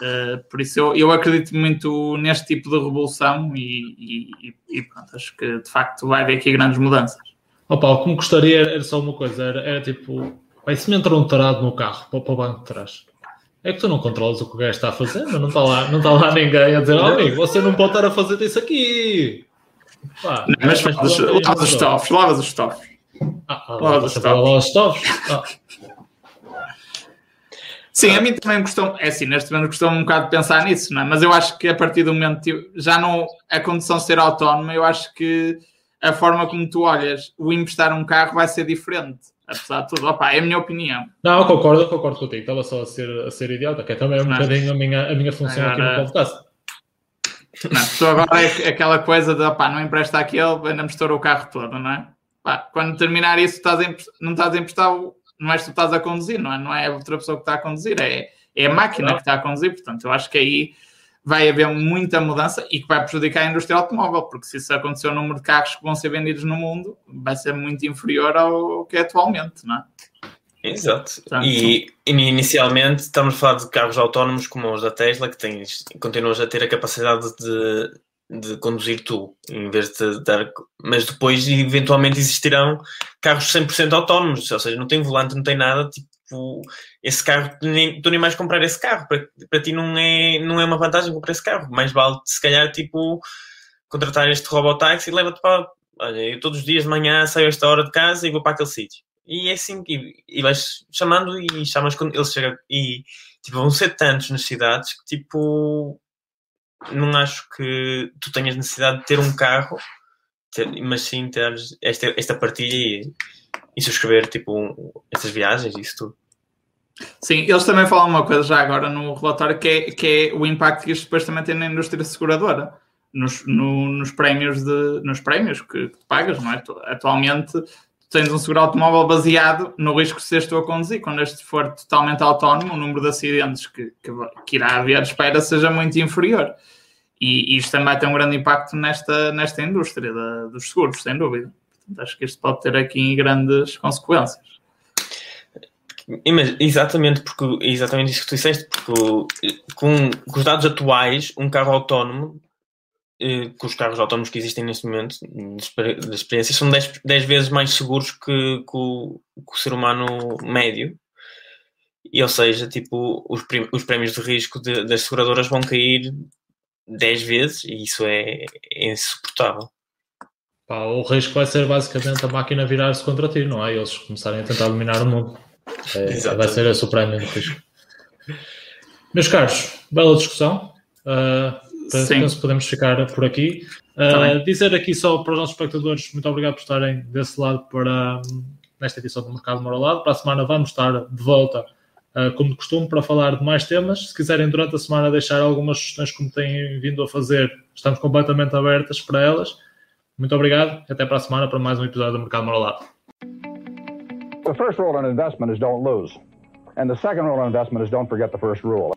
Uh, por isso eu, eu acredito muito neste tipo de revolução e, e, e, pronto, acho que de facto vai haver aqui grandes mudanças. Oh Paulo, como gostaria era só uma coisa, era, era tipo, vai se me entra um tarado no carro para, para o banco de trás. É que tu não controlas o que o gajo está a fazer, mas não está lá, não está lá ninguém a dizer, oh, amigo, você não pode estar a fazer isso aqui. Pá, não, mas, lavas os estofos, lavas os estofos. Ah, ah, lavas os estofos. Sim, a mim também custou, é assim, neste momento custou um bocado de pensar nisso, não é? Mas eu acho que a partir do momento, já não, a condição de ser autónoma, eu acho que a forma como tu olhas o emprestar um carro vai ser diferente, apesar de tudo. Opa, é a minha opinião. Não, eu concordo, eu concordo contigo, estava só a ser, a ser idiota, que é também um não. bocadinho a minha, a minha função agora, aqui no podcast. Não, tu agora é aquela coisa de, opá, não empresta aquele, ainda mistura o carro todo, não é? Pá, quando terminar isso, estás a, não estás a emprestar o não és tu que estás a conduzir, não é? Não é outra pessoa que está a conduzir, é, é a máquina não. que está a conduzir. Portanto, eu acho que aí vai haver muita mudança e que vai prejudicar a indústria automóvel, porque se isso acontecer, o número de carros que vão ser vendidos no mundo vai ser muito inferior ao que é atualmente, não é? Exato. Portanto, e, inicialmente estamos a falar de carros autónomos como os da Tesla, que tens, continuas a ter a capacidade de de conduzir tu, em vez de dar. Mas depois, eventualmente, existirão carros 100% autónomos, ou seja, não tem volante, não tem nada. Tipo, esse carro, nem, tu nem mais comprar esse carro, para, para ti não é, não é uma vantagem comprar esse carro. Mais vale, se calhar, tipo, contratar este robotáxi e leva-te para. Olha, eu todos os dias de manhã saio a esta hora de casa e vou para aquele sítio. E é assim, e, e vais chamando e chamas quando ele chega. E tipo, vão ser tantos nas cidades que tipo não acho que tu tenhas necessidade de ter um carro, ter, mas sim ter esta, esta partilha e, e subscrever tipo, um, estas viagens e isso tudo. Sim, eles também falam uma coisa já agora no relatório que é, que é o impacto que isto depois também tem na indústria seguradora. Nos, no, nos prémios de nos prémios que, que pagas, não é? Atualmente tens um seguro automóvel baseado no risco de seres tu a conduzir. Quando este for totalmente autónomo, o número de acidentes que, que, que irá haver espera seja muito inferior. E, e isto também ter um grande impacto nesta, nesta indústria da, dos seguros, sem dúvida. Portanto, acho que isto pode ter aqui grandes consequências. Exatamente, porque exatamente isso que tu disseste, porque com, com os dados atuais, um carro autónomo eh, que os carros autónomos que existem neste momento, de experiência, são 10, 10 vezes mais seguros que, que, o, que o ser humano médio. E, ou seja, tipo, os, os prémios de risco de, das seguradoras vão cair 10 vezes e isso é, é insuportável. Pá, o risco vai ser basicamente a máquina virar-se contra ti, não é? Eles começarem a tentar dominar o mundo. É, vai ser esse o prémio de risco. Meus caros, bela discussão. Uh, penso que podemos ficar por aqui. Uh, dizer aqui só para os nossos espectadores, muito obrigado por estarem desse lado para nesta edição do Mercado Moralado. Para a semana vamos estar de volta, uh, como de costume, para falar de mais temas. Se quiserem durante a semana deixar algumas sugestões como têm vindo a fazer, estamos completamente abertas para elas. Muito obrigado e até para a semana para mais um episódio do Mercado Moralado. The first rule in investment is don't lose. And the second rule in investment is don't forget the first rule.